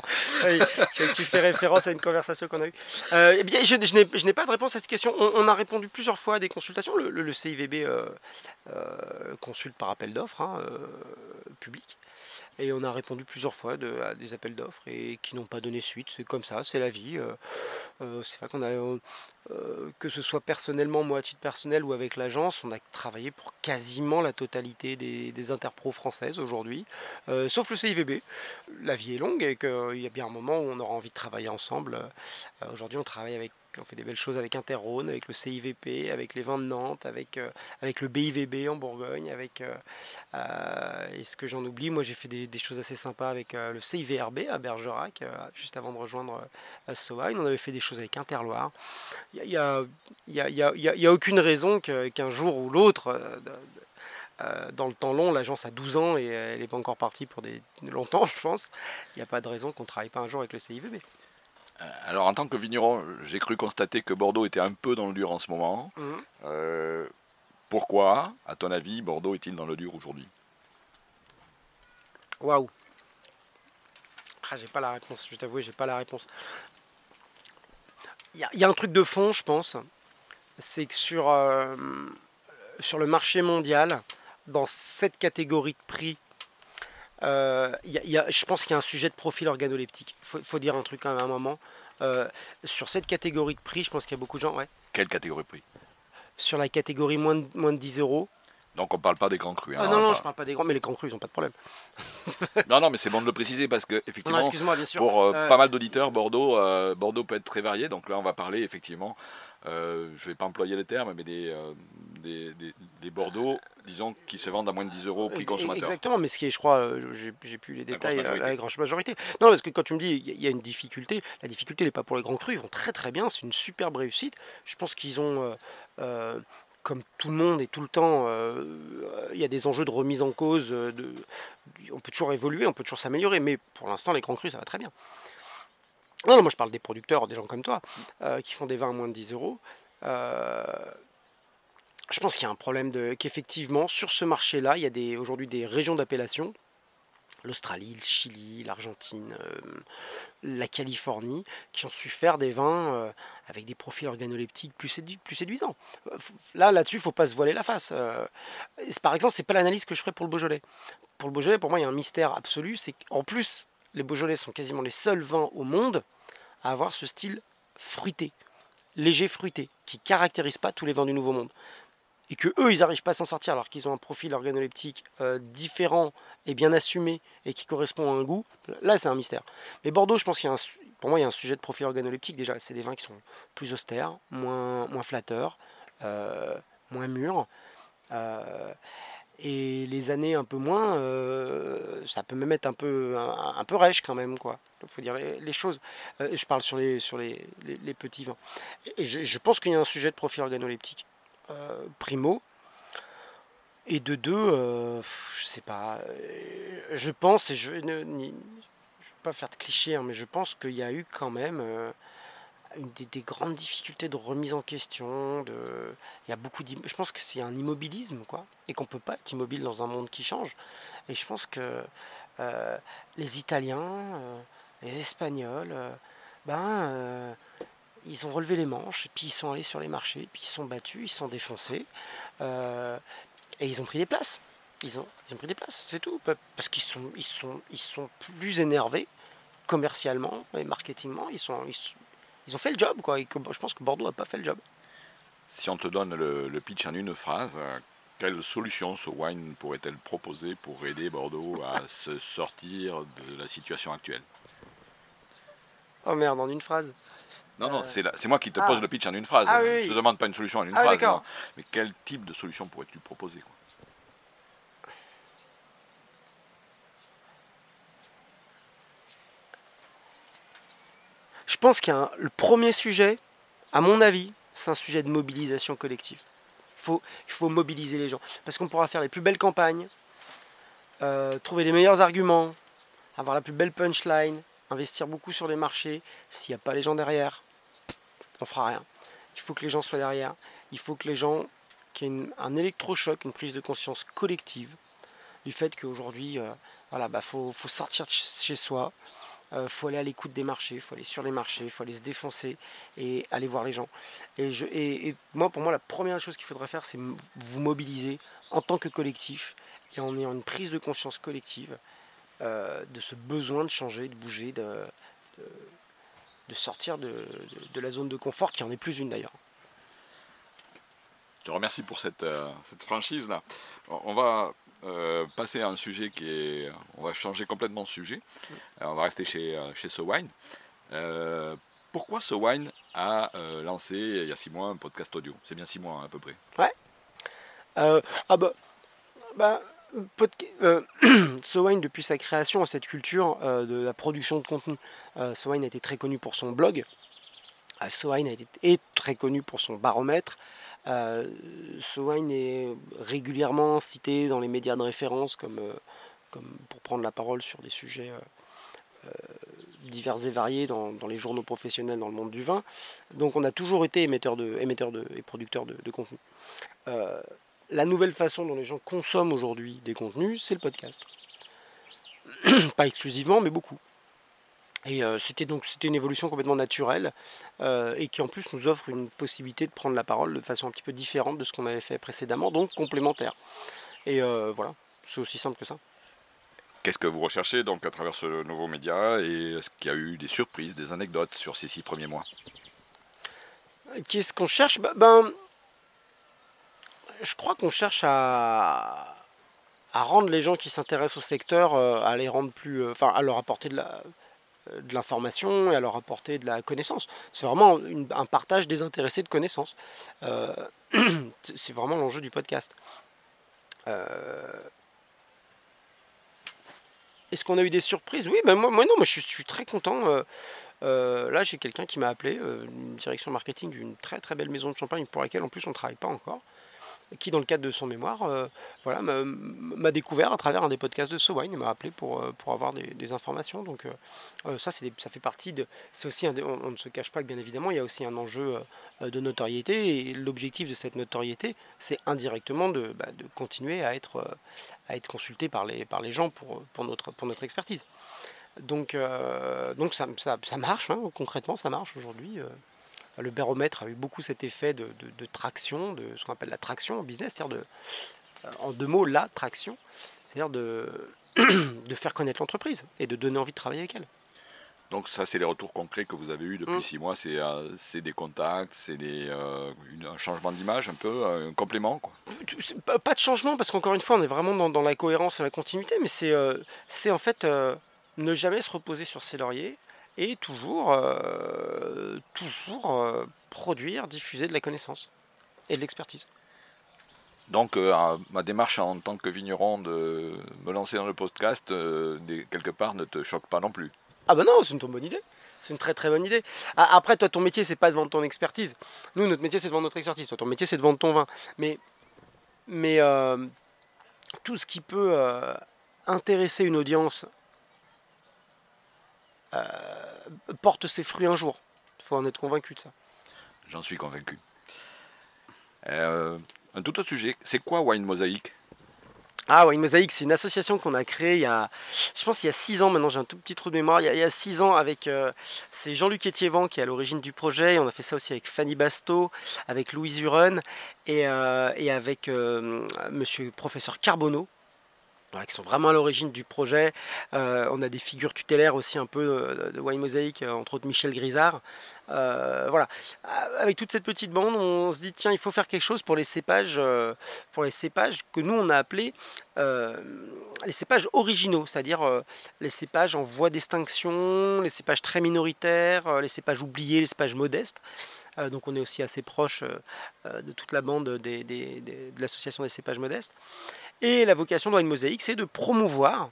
S2: tu fais référence à une conversation qu'on a eue. Euh, eh bien, je, je n'ai pas de réponse à cette question. On, a répondu plusieurs fois à des consultations. Le, CIVB euh, euh, consulte par appel d'offres hein, public. Et on a répondu plusieurs fois à des appels d'offres et qui n'ont pas donné suite. C'est comme ça, c'est la vie. Euh, c'est vrai qu'on a, euh, que ce soit personnellement, moi à titre personnel ou avec l'agence, on a travaillé pour quasiment la totalité des, des interpros françaises aujourd'hui, sauf le CIVB. La vie est longue et qu'il y a bien un moment où on aura envie de travailler ensemble. aujourd'hui, on travaille avec on fait des belles choses avec Interrhône, avec le CIVP, avec les vins de Nantes, avec, euh, avec le BIVB en Bourgogne, avec. Euh, euh, est-ce que j'en oublie Moi, j'ai fait des, choses assez sympas avec le CIVRB à Bergerac, juste avant de rejoindre Sowine. On avait fait des choses avec Interloire. Il n'y a, y a, y a, y a, aucune raison qu'un jour ou l'autre. dans le temps long, l'agence a 12 ans et elle n'est pas encore partie pour des longtemps, (laughs) je pense. Il n'y a pas de raison qu'on ne travaille pas un jour avec le CIVB.
S1: Euh, alors en tant que vigneron, j'ai cru constater que Bordeaux était un peu dans le dur en ce moment. Euh, pourquoi, à ton avis, Bordeaux est-il dans le dur aujourd'hui?
S2: Waouh ah, J'ai pas la réponse, je t'avoue, j'ai pas la réponse. Il y, a un truc de fond, je pense. C'est que sur, euh, sur le marché mondial, dans cette catégorie de prix, je pense qu'il y a un sujet de profil organoleptique. Il faut, dire un truc à un moment. Euh, sur cette catégorie de prix, je pense qu'il y a beaucoup de gens. Ouais.
S1: Quelle catégorie de prix?
S2: Sur la catégorie moins de, moins de 10 euros.
S1: Donc on ne parle pas des grands crus.
S2: Hein, ah non, non, je ne parle pas des grands, mais les grands crus, ils n'ont pas de problème. (laughs)
S1: non, non, mais c'est bon de le préciser parce que effectivement, pour euh, euh, pas mal d'auditeurs, Bordeaux, Bordeaux peut être très varié. Donc là, on va parler effectivement euh, je ne vais pas employer le terme, mais des, euh, des, Bordeaux, disons, qui se vendent à moins de 10 euros au prix consommateur.
S2: Exactement, mais ce qui est, je crois, euh, j'ai plus les détails, la, la grande majorité. Non, parce que quand tu me dis il y a une difficulté, la difficulté n'est pas pour les grands crus, ils vont très très bien, c'est une superbe réussite. Je pense qu'ils ont comme tout le monde et tout le temps, il y a des enjeux de remise en cause. De, on peut toujours évoluer, on peut toujours s'améliorer, mais pour l'instant, les grands crus, ça va très bien. Non, non, moi je parle des producteurs, des gens comme toi, euh, qui font des vins à moins de 10 euros. Euh, je pense qu'il y a un problème de qu'effectivement, sur ce marché-là, il y a aujourd'hui des régions d'appellation, l'Australie, le Chili, l'Argentine, euh, la Californie, qui ont su faire des vins avec des profils organoleptiques plus, séduisants. Là, là-dessus, il ne faut pas se voiler la face. par exemple, c'est pas l'analyse que je ferais pour le Beaujolais. Pour le Beaujolais, pour moi, il y a un mystère absolu, c'est qu'en plus, les Beaujolais sont quasiment les seuls vins au monde à avoir ce style fruité, léger fruité, qui caractérise pas tous les vins du Nouveau Monde. Et que eux, ils n'arrivent pas à s'en sortir alors qu'ils ont un profil organoleptique euh, différent et bien assumé et qui correspond à un goût, là c'est un mystère. Mais Bordeaux, je pense qu'il y a un, pour moi, il y a un sujet de profil organoleptique déjà. C'est des vins qui sont plus austères, moins, moins flatteurs, euh, moins mûrs. Euh, et les années un peu moins, ça peut même être un peu, un, peu rêche quand même. Il faut dire les, choses. Je parle sur les, sur les, les, petits vins. Je, pense qu'il y a un sujet de profil organoleptique. Primo. Et de deux, euh, je sais pas, euh, je pense, et je ne vais pas faire de cliché, hein, mais je pense qu'il y a eu quand même euh, des, grandes difficultés de remise en question. De, il y a beaucoup je pense que c'est un immobilisme, quoi, et qu'on peut pas être immobile dans un monde qui change. Et je pense que les Italiens, les Espagnols, ben, ils ont relevé les manches, puis ils sont allés sur les marchés, puis ils sont battus, ils sont défoncés. Et ils ont pris des places. Ils ont, ils ont pris des places, c'est tout. Parce qu'ils sont, ils sont, ils sont plus énervés commercialement et marketingement. Ils, sont, ils, ont fait le job. Quoi. je pense que Bordeaux n'a pas fait le job.
S1: Si on te donne le, pitch en une phrase, quelle solution ce wine pourrait-elle proposer pour aider Bordeaux à (laughs) se sortir de la situation actuelle?
S2: Oh merde, en une phrase.
S1: Non, non, c'est, c'est moi qui te pose ah. le pitch en une phrase.
S2: Ah
S1: je ne te demande pas une solution en une ah phrase. Mais quel type de solution pourrais-tu proposer
S2: Je pense qu'il le premier sujet, à mon avis, c'est un sujet de mobilisation collective. Il faut, il faut mobiliser les gens. Parce qu'on pourra faire les plus belles campagnes, euh, trouver les meilleurs arguments, avoir la plus belle punchline, investir beaucoup sur les marchés, s'il n'y a pas les gens derrière, on fera rien. Il faut que les gens soient derrière. Il faut que les gens, qu'il y ait un électrochoc, une prise de conscience collective du fait qu'aujourd'hui, euh, voilà, bah, faut, sortir de chez soi, euh, faut aller à l'écoute des marchés, faut aller sur les marchés, faut aller se défoncer et aller voir les gens. Et, moi, pour moi, la première chose qu'il faudrait faire, c'est vous mobiliser en tant que collectif et en ayant une prise de conscience collective de ce besoin de changer, de bouger, de, de, sortir de, la zone de confort, qui en est plus une d'ailleurs.
S1: Je te remercie pour cette, euh, cette franchise-là. On va euh, passer à un sujet qui est... On va changer complètement de sujet. on va rester chez, chez SoWine. pourquoi SoWine a lancé il y a six mois un podcast audio? C'est bien six mois hein, à peu près.
S2: Ouais. ah bah, bah euh, (clears throat) depuis sa création, a cette culture euh, de la production de contenu. Euh, a été très connu pour son blog. Euh, Sowine a été est très connu pour son baromètre. Euh, Sowine est régulièrement cité dans les médias de référence comme, pour prendre la parole sur des sujets divers et variés dans, les journaux professionnels dans le monde du vin. Donc on a toujours été émetteur, de, émetteur et producteur de contenu la nouvelle façon dont les gens consomment aujourd'hui des contenus, c'est le podcast. (clears throat) Pas exclusivement, mais beaucoup. Et euh, c'était donc c'était une évolution complètement naturelle euh, et qui en plus nous offre une possibilité de prendre la parole de façon un petit peu différente de ce qu'on avait fait précédemment, donc complémentaire. Et euh, voilà, c'est aussi simple que ça.
S1: Qu'est-ce que vous recherchez donc à travers ce nouveau média et est-ce qu'il y a eu des surprises, des anecdotes sur ces six premiers mois?
S2: Qu'est-ce qu'on cherche? Ben, ben je crois qu'on cherche à, rendre les gens qui s'intéressent au secteur, euh, à les rendre plus, euh, enfin, à leur apporter de la de l'information et à leur apporter de la connaissance. C'est vraiment un partage désintéressé de connaissances. Euh, (clears throat) c'est vraiment l'enjeu du podcast. Est-ce qu'on a eu des surprises? Oui, ben moi, moi, non, moi je suis, très content. là, j'ai quelqu'un qui m'a appelé, une direction marketing d'une très très belle maison de champagne pour laquelle en plus on ne travaille pas encore qui, dans le cadre de son mémoire, euh, voilà, m'a découvert à travers un des podcasts de SoWine et m'a appelé pour, euh, pour avoir des, informations. Donc euh, ça, ça fait partie de... C'est aussi, on, ne se cache pas que bien évidemment, il y a aussi un enjeu de notoriété et l'objectif de cette notoriété, c'est indirectement de, bah, continuer à être, à être consulté par les, par les gens pour, pour, notre, pour notre expertise. Donc, donc ça, ça, ça marche, hein, concrètement, ça marche aujourd'hui le baromètre a eu beaucoup cet effet de, traction, de ce qu'on appelle la traction en business, c'est-à-dire de, euh, en deux mots, la traction, c'est-à-dire de, (clears throat) de faire connaître l'entreprise et de donner envie de travailler avec elle.
S1: Donc ça, c'est les retours concrets que vous avez eus depuis mm. six mois. C'est euh, des contacts, c'est euh, un changement d'image, un peu, un complément quoi.
S2: Pas de changement, parce qu'encore une fois, on est vraiment dans, dans, la cohérence et la continuité, mais c'est en fait ne jamais se reposer sur ses lauriers, et toujours, euh, toujours euh, produire, diffuser de la connaissance et de l'expertise.
S1: Donc euh, ma démarche en tant que vigneron de me lancer dans le podcast, quelque part, ne te choque pas non plus
S2: Ah bah non, c'est une bonne idée. C'est une très très bonne idée. Après, toi, ton métier, c'est pas de vendre ton expertise. Nous, notre métier, c'est de vendre notre expertise. Toi, ton métier, c'est de vendre ton vin. Mais, mais tout ce qui peut intéresser une audience porte ses fruits un jour. Il faut en être convaincu de ça.
S1: J'en suis convaincu. un tout autre sujet, c'est quoi Wine Mosaic
S2: ah oui, Mosaïque, c'est une association qu'on a créée il y a, je pense il y a six ans maintenant, j'ai un tout petit trou de mémoire, il y a, six ans avec, euh, c'est Jean-Luc Étiévent qui est à l'origine du projet, on a fait ça aussi avec Fanny Basto, avec Louise Huron et, euh, et avec euh, monsieur professeur Carbonneau, qui sont vraiment à l'origine du projet. Euh, on a des figures tutélaires aussi un peu euh, de Wine Mosaic, euh, entre autres Michel Grisard. Voilà. Avec toute cette petite bande, on se dit tiens, il faut faire quelque chose pour les cépages, cépages que nous on a appelés les cépages originaux, c'est-à-dire les cépages en voie d'extinction, les cépages très minoritaires, les cépages oubliés, les cépages modestes. donc on est aussi assez proche de toute la bande de l'association des cépages modestes. Et la vocation de Wine Mosaïque, c'est de promouvoir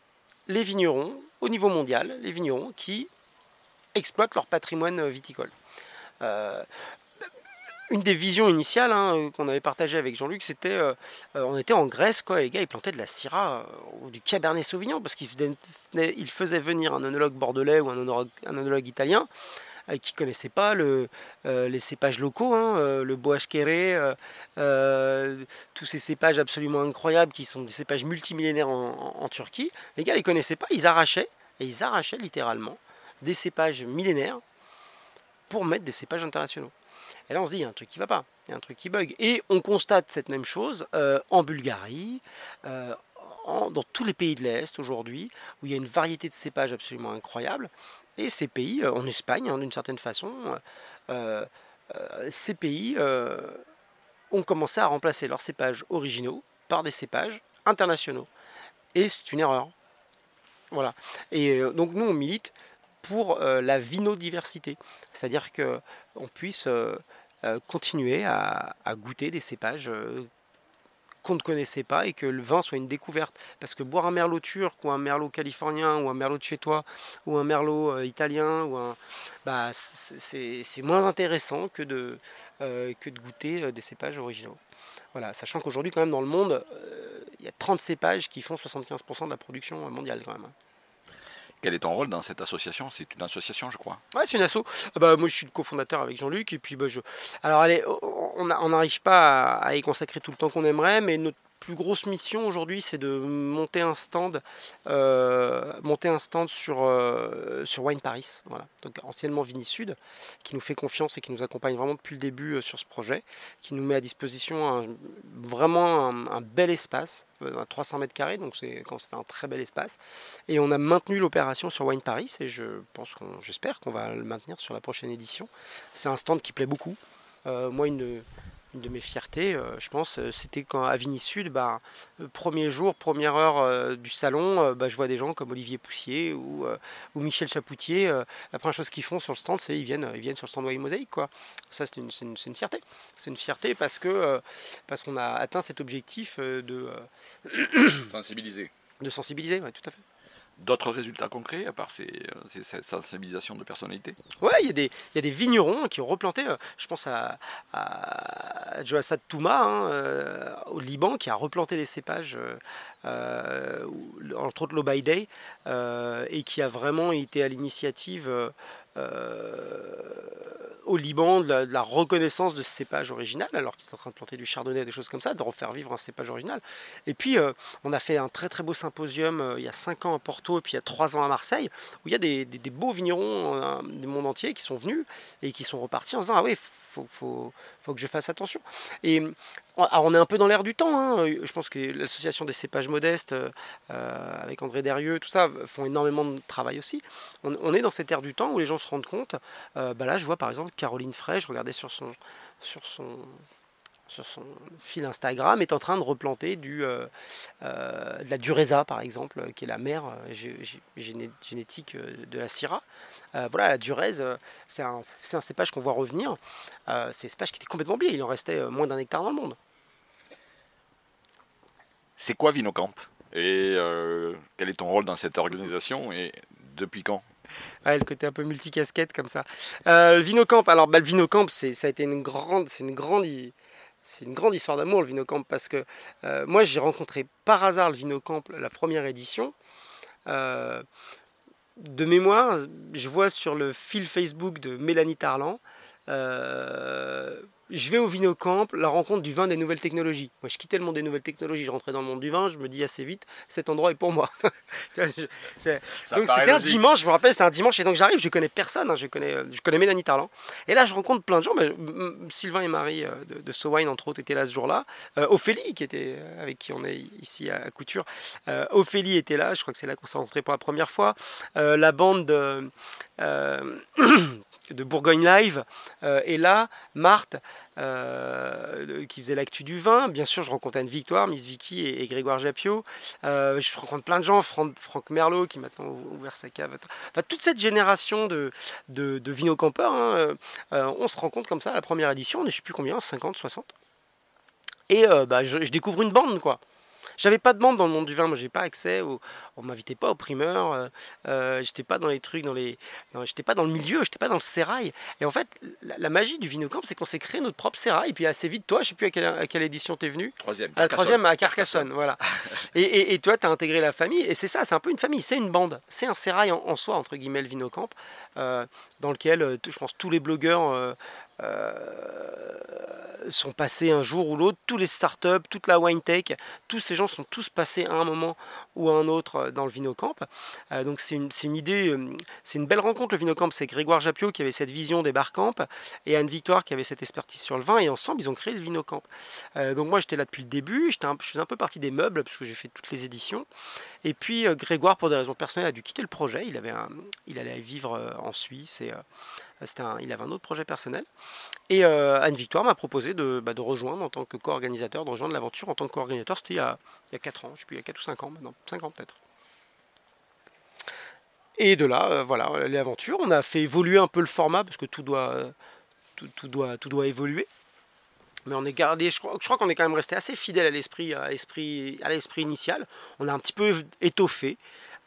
S2: les vignerons au niveau mondial, les vignerons qui exploitent leur patrimoine viticole. Euh, une des visions initiales hein, qu'on avait partagées avec Jean-Luc, c'était euh, on était en Grèce, quoi, les gars ils plantaient de la Syrah ou du Cabernet Sauvignon parce qu'ils faisaient venir un onologue bordelais ou un onologue italien euh, qui ne connaissaient pas le, euh, les cépages locaux, hein, euh, le boashkere, tous ces cépages absolument incroyables qui sont des cépages multimillénaires en, Turquie. Les gars les connaissaient pas, ils arrachaient, et ils arrachaient littéralement des cépages millénaires pour mettre des cépages internationaux. Et là, on se dit, il y a un truc qui ne va pas, il y a un truc qui bug. Et on constate cette même chose en Bulgarie, dans tous les pays de l'Est aujourd'hui, où il y a une variété de cépages absolument incroyable. Et ces pays, euh, en Espagne hein, d'une certaine façon, euh, euh, ces pays ont commencé à remplacer leurs cépages originaux par des cépages internationaux. Et c'est une erreur. Voilà. Et donc nous, on milite pour la vinodiversité. C'est-à-dire qu'on puisse continuer à, goûter des cépages qu'on ne connaissait pas et que le vin soit une découverte. Parce que boire un merlot turc ou un merlot californien ou un merlot de chez toi ou un merlot euh, italien ou un, bah, c'est moins intéressant que de, euh, que goûter euh, des cépages originaux. Voilà, sachant qu'aujourd'hui quand même dans le monde, il y a 30 cépages qui font 75% de la production mondiale même.
S1: Quel est ton rôle dans cette association C'est une association, je crois.
S2: Ouais, c'est une asso. Ah bah, moi, je suis le cofondateur avec Jean-Luc. Et puis, bah, je... alors, allez, on n'arrive pas à, y consacrer tout le temps qu'on aimerait, mais notre plus grosse mission aujourd'hui, c'est de monter un stand, euh, monter un stand sur, euh, sur Wine Paris, voilà. donc anciennement Vini Sud, qui nous fait confiance et qui nous accompagne vraiment depuis le début euh, sur ce projet, qui nous met à disposition vraiment un, bel espace, 300 mètres carrés, donc c'est quand fait un très bel espace. Et on a maintenu l'opération sur Wine Paris et je pense qu'on, j'espère qu'on va le maintenir sur la prochaine édition. C'est un stand qui plaît beaucoup. moi, une, une de mes fiertés, euh, je pense, euh, c'était quand à Vigny Sud, bah, le premier jour, première heure euh, du salon, bah, je vois des gens comme Olivier Poussier ou, ou Michel Chapoutier. la première chose qu'ils font sur le stand, c'est ils viennent, ils viennent sur le stand Wine Mosaïque. Quoi. Ça, c'est une, une, une, fierté. C'est une fierté parce que parce qu'on a atteint cet objectif de (clears throat)
S1: sensibiliser.
S2: De sensibiliser, tout à fait
S1: d'autres résultats concrets à part ces, euh, cette sensibilisation de personnalité
S2: Ouais, il y, a des vignerons qui ont replanté, euh, je pense à, à Touma hein, euh, au Liban qui a replanté des cépages, entre autres l'Obaïdei, et qui a vraiment été à l'initiative au Liban de la, reconnaissance de ce cépage original, alors qu'ils sont en train de planter du chardonnay, des choses comme ça, de refaire vivre un cépage original. Et puis, euh, on a fait un très très beau symposium euh, il y a 5 ans à Porto et puis il y a 3 ans à Marseille, où il y a des, beaux vignerons euh, du monde entier qui sont venus et qui sont repartis en disant Ah oui, faut, faut, faut que je fasse attention. Et on est un peu dans l'air du temps. Hein. Je pense que l'association des cépages modestes, avec André Derieux, tout ça, font énormément de travail aussi. On, est dans cette ère du temps où les gens se rendent compte. bah là, je vois par exemple Caroline Frey, je regardais sur son, sur son, sur son fil Instagram, est en train de replanter du, euh, euh, de la Dureza, par exemple, qui est la mère euh, génétique de la Syrah. voilà, la Durez, c'est un, un, cépage qu'on voit revenir. c'est un cépage qui était complètement oublié, il en restait moins d'un hectare dans le monde.
S1: C'est quoi Vinocamp Et quel est ton rôle dans cette organisation? Et depuis quand?
S2: Le côté un peu multicasquette comme ça. Euh, le Vinocamp, alors bah, le c'est, ça a été une grande, c'est une grande, histoire d'amour le Vinocamp parce que euh, moi j'ai rencontré par hasard le Vinocamp la première édition. Euh, de mémoire, je vois sur le fil Facebook de Mélanie Tarlan je vais au Vinocamp, la rencontre du vin des nouvelles technologies. Moi, je quittais le monde des nouvelles technologies, je rentrais dans le monde du vin, je me dis assez vite, cet endroit est pour moi. (laughs) donc c'était un dimanche, je me rappelle, c'était un dimanche, et donc j'arrive, je connais personne, hein, je, connais, je connais Mélanie Tarlan. Et là, je rencontre plein de gens, Sylvain et Marie euh, de, de Sowine, entre autres, étaient là ce jour-là. Euh, Ophélie, qui était euh, avec qui on est ici à, Couture, Ophélie était là, je crois que c'est là qu'on s'est rencontrés pour la première fois. la bande (clears throat) de, Bourgogne Live est là, Marthe. Euh, qui faisait l'actu du vin. Bien sûr, je rencontre Anne Victoire, Miss Vicky et, Grégoire Japio. Euh, je rencontre plein de gens, Franck, Merlot qui maintenant ouvert sa cave. Toute cette génération de, de, de vinocampeurs, hein, euh, on se rencontre comme ça à la première édition, on est je sais plus combien, 50, 60. Et bah, je, découvre une bande, quoi. J'avais pas de bande dans le monde du vin, moi j'ai pas accès, au, on m'invitait pas aux primeurs, euh, euh, j'étais pas dans les trucs, dans les, j'étais pas dans le milieu, j'étais pas dans le sérail. Et en fait, la, magie du Vinocamp, c'est qu'on s'est créé notre propre sérail. Et puis assez vite, toi, je sais plus à quelle, à quelle édition t'es venu.
S1: Troisième.
S2: À la troisième à Carcassonne, voilà. (laughs) et, et, toi, tu as intégré la famille, et c'est ça, c'est un peu une famille, c'est une bande, c'est un sérail en, soi entre guillemets le Vinocamp, euh, dans lequel, je pense, tous les blogueurs sont passés un jour ou l'autre, tous les startups, toute la wine tech, tous ces gens sont tous passés à un moment ou à un autre euh, dans le Vinocamp. Euh, donc c'est une, une, idée, euh, c'est une belle rencontre le Vinocamp. C'est Grégoire Japio qui avait cette vision des barcamps et Anne Victoire qui avait cette expertise sur le vin et ensemble ils ont créé le Vinocamp. donc moi j'étais là depuis le début, je faisais un peu partie des meubles parce que j'ai fait toutes les éditions. Et puis Grégoire pour des raisons personnelles a dû quitter le projet. Il, avait il allait vivre en Suisse et un, il avait un autre projet personnel. Et Anne Victoire m'a proposé de, bah, de, rejoindre en tant que co-organisateur, de rejoindre l'aventure en tant que co-organisateur. C'était il, il, y a 4 ans, je sais plus, il y a 4 ou 5 ans maintenant, 5 ans peut-être. Et de là, euh, voilà, l'aventure. On a fait évoluer un peu le format parce que tout doit, tout, doit, tout doit évoluer. Mais on est gardé, je crois, crois qu'on est quand même resté assez fidèle à l'esprit, à l'esprit, à l'esprit initial. On a un petit peu étoffé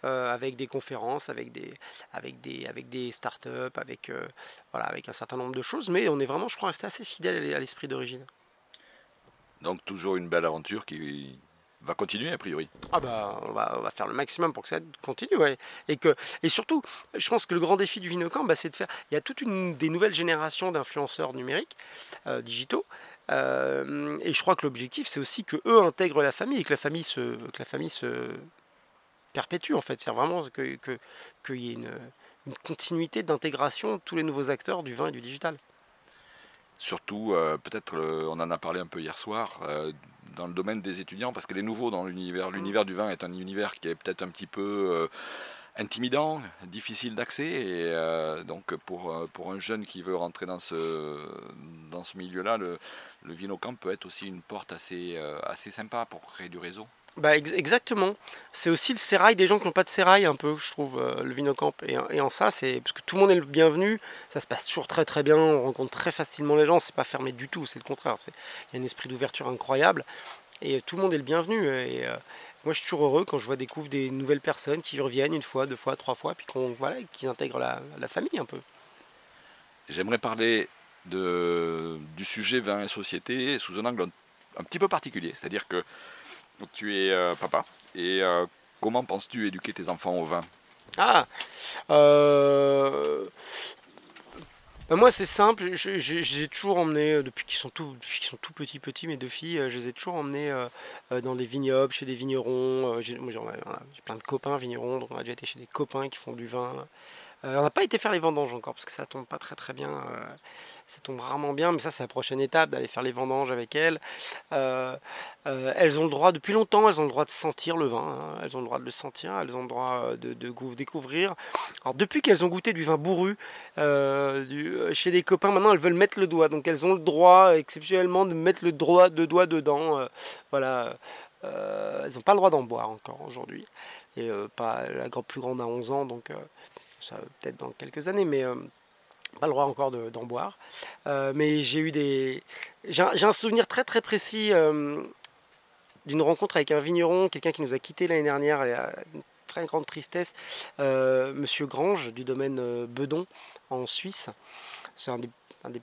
S2: euh, avec des conférences, avec des, avec des, avec des startups, avec, euh, voilà, avec un certain nombre de choses. Mais on est vraiment, je crois, resté assez fidèle à l'esprit d'origine.
S1: Donc toujours une belle aventure qui, va continuer a priori.
S2: Ah bah on va, on va, faire le maximum pour que ça continue, ouais. Et que et surtout, je pense que le grand défi du Vinocamp, bah, c'est de faire. Il y a toute une des nouvelles générations d'influenceurs numériques, euh, digitaux. Euh, et je crois que l'objectif, c'est aussi que eux intègrent la famille et que la famille se, que la famille se perpétue en fait. C'est vraiment que qu'il y ait une, une continuité d'intégration de tous les nouveaux acteurs du vin et du digital.
S1: Surtout, euh, peut-être, on en a parlé un peu hier soir, dans le domaine des étudiants, parce que les nouveaux dans l'univers, l'univers du vin est un univers qui est peut-être un petit peu euh, intimidant, difficile d'accès, et euh, donc pour, euh, pour un jeune qui veut rentrer dans ce, dans ce milieu-là, le, le Vinocamp peut être aussi une porte assez, assez sympa pour créer du réseau.
S2: Bah exactement. C'est aussi le sérail des gens qui n'ont pas de sérail un peu, je trouve, le Vinocamp. Et, et en ça, c'est parce que tout le monde est le bienvenu. Ça se passe toujours très très bien. On rencontre très facilement les gens. C'est pas fermé du tout. C'est le contraire. Il y a un esprit d'ouverture incroyable. Et tout le monde est le bienvenu. Et moi, je suis toujours heureux quand je vois découvrir des nouvelles personnes qui reviennent une fois, deux fois, trois fois, puis qu'on voilà, qu'ils intègrent la, famille un peu.
S1: J'aimerais parler du sujet vin et société sous un angle un petit peu particulier. C'est-à-dire que donc tu es euh, papa. Et euh, comment penses-tu éduquer tes enfants au vin?
S2: Ah euh, bah, Moi c'est simple, j'ai toujours emmené, depuis qu'ils sont, tout, sont tout petits petits, mes deux filles, je les ai toujours emmenés dans des vignobles, chez des vignerons. j'ai plein de copains vignerons, donc on a déjà été chez des copains qui font du vin. On n'a pas été faire les vendanges encore parce que ça tombe pas très très bien ça tombe rarement bien, mais ça c'est la prochaine étape, d'aller faire les vendanges avec elles. Euh, euh, elles ont le droit, depuis longtemps, elles ont le droit de sentir le vin, hein. elles ont le droit de le sentir, elles ont le droit euh, de, découvrir. Alors depuis qu'elles ont goûté du vin bourru chez des copains, maintenant elles veulent mettre le doigt, donc elles ont le droit exceptionnellement de mettre le droit de doigt dedans. voilà. elles n'ont pas le droit d'en boire encore aujourd'hui, et pas la plus grande à 11 ans, donc ça peut-être dans quelques années, mais pas le droit encore d'en boire. Euh, mais j'ai eu des. J'ai un, souvenir très très précis euh, d'une rencontre avec un vigneron, quelqu'un qui nous a quitté l'année dernière, très grande tristesse, Monsieur Grange du domaine Bedon en Suisse. C'est un des, des,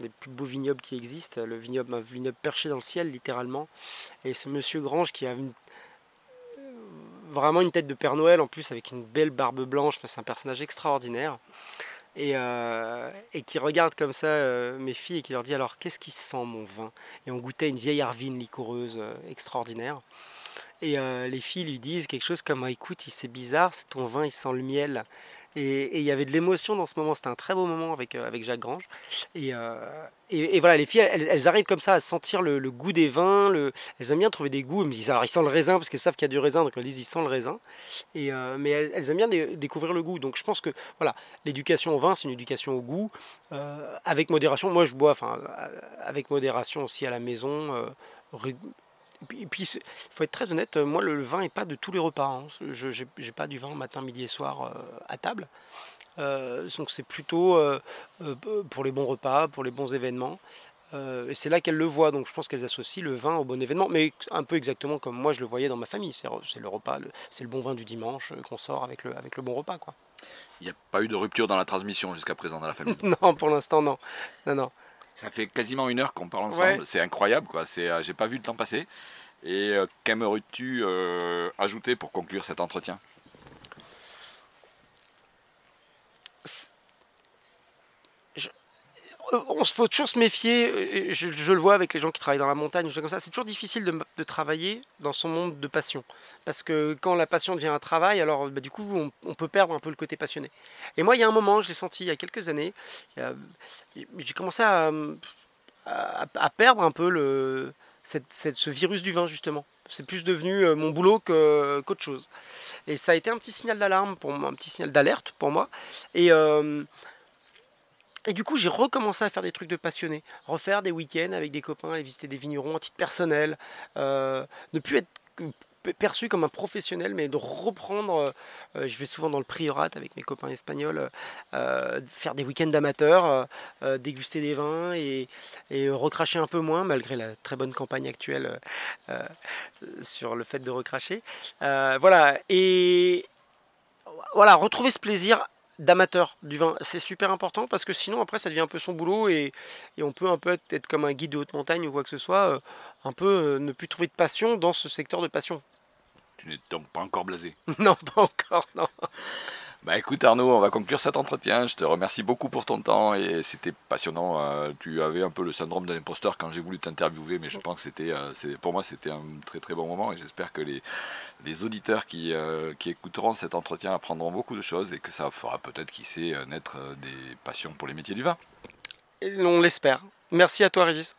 S2: des, plus beaux vignobles qui existent, le vignoble, un vignoble perché dans le ciel littéralement. Et ce Monsieur Grange qui a une vraiment une tête de Père Noël en plus avec une belle barbe blanche. c'est un personnage extraordinaire. Et, euh, qui regarde comme ça euh, mes filles et qui leur dit alors qu'est-ce qui sent mon vin? Et on goûtait une vieille arvine liquoreuse euh, extraordinaire. Et les filles lui disent quelque chose comme écoute, c'est bizarre, ton vin, il sent le miel. Et il y avait de l'émotion dans ce moment. C'était un très beau moment avec, euh, avec Jacques Grange. Euh, et, et, voilà, les filles, elles, arrivent comme ça à sentir le, goût des vins. Le, elles aiment bien trouver des goûts. Ils alors, ils sentent le raisin parce qu'elles savent qu'il y a du raisin. Donc, elles disent, ils sentent le raisin. Euh, mais elles, aiment bien découvrir le goût. Donc, je pense que voilà, l'éducation au vin, c'est une éducation au goût. avec modération. Moi, je bois avec modération aussi à la maison et puis, il faut être très honnête, moi, le, vin n'est pas de tous les repas. Hein. Je n'ai pas du vin matin, midi et soir euh, à table. Euh, donc c'est plutôt euh, pour les bons repas, pour les bons événements. et c'est là qu'elles le voient. Donc je pense qu'elles associent le vin au bon événement. Mais un peu exactement comme moi je le voyais dans ma famille. C'est le repas, c'est le bon vin du dimanche qu'on sort avec le, avec le bon repas. Quoi.
S1: Il n'y a pas eu de rupture dans la transmission jusqu'à présent dans la famille (laughs)
S2: Non, pour l'instant, non. non, non.
S1: Ça fait quasiment une heure qu'on parle ensemble. C'est incroyable, quoi. C'est, euh, j'ai pas vu le temps passer. Et euh, qu'aimerais-tu euh, ajouter pour conclure cet entretien?
S2: On faut toujours se méfier, euh, je, le vois avec les gens qui travaillent dans la montagne, comme ça, c'est toujours difficile de, travailler dans son monde de passion. Parce que quand la passion devient un travail, alors bah, du coup, on, peut perdre un peu le côté passionné. Et moi, il y a un moment, je l'ai senti il y a quelques années, j'ai commencé à, perdre un peu ce virus du vin, justement. C'est plus devenu euh, mon boulot qu'autre chose. Et ça a été un petit signal d'alarme, pour moi, un petit signal d'alerte pour moi. Et. Euh, et du coup, j'ai recommencé à faire des trucs de passionné, refaire des week-ends avec des copains, aller visiter des vignerons en titre personnel, euh, ne plus être perçu comme un professionnel, mais de reprendre, euh, je vais souvent dans le priorat avec mes copains espagnols, euh, faire des week-ends d'amateurs, déguster des vins et, et, recracher un peu moins, malgré la très bonne campagne actuelle sur le fait de recracher. voilà, et voilà, retrouver ce plaisir d'amateur du vin. C'est super important parce que sinon après ça devient un peu son boulot et, on peut un peu être, comme un guide de haute montagne ou quoi que ce soit, euh, un peu euh, ne plus trouver de passion dans ce secteur de passion.
S1: Tu n'es donc pas encore blasé (laughs)
S2: Non, pas encore, non.
S1: Bah écoute Arnaud, on va conclure cet entretien. Je te remercie beaucoup pour ton temps et c'était passionnant. Euh, tu avais un peu le syndrome de l'imposteur quand j'ai voulu t'interviewer, mais je pense que c'était, euh, pour moi c'était un très très bon moment et j'espère que les, les auditeurs qui, euh, qui écouteront cet entretien apprendront beaucoup de choses et que ça fera peut-être, qui sait, naître des passions pour les métiers du vin.
S2: on l'espère. Merci à toi Régis.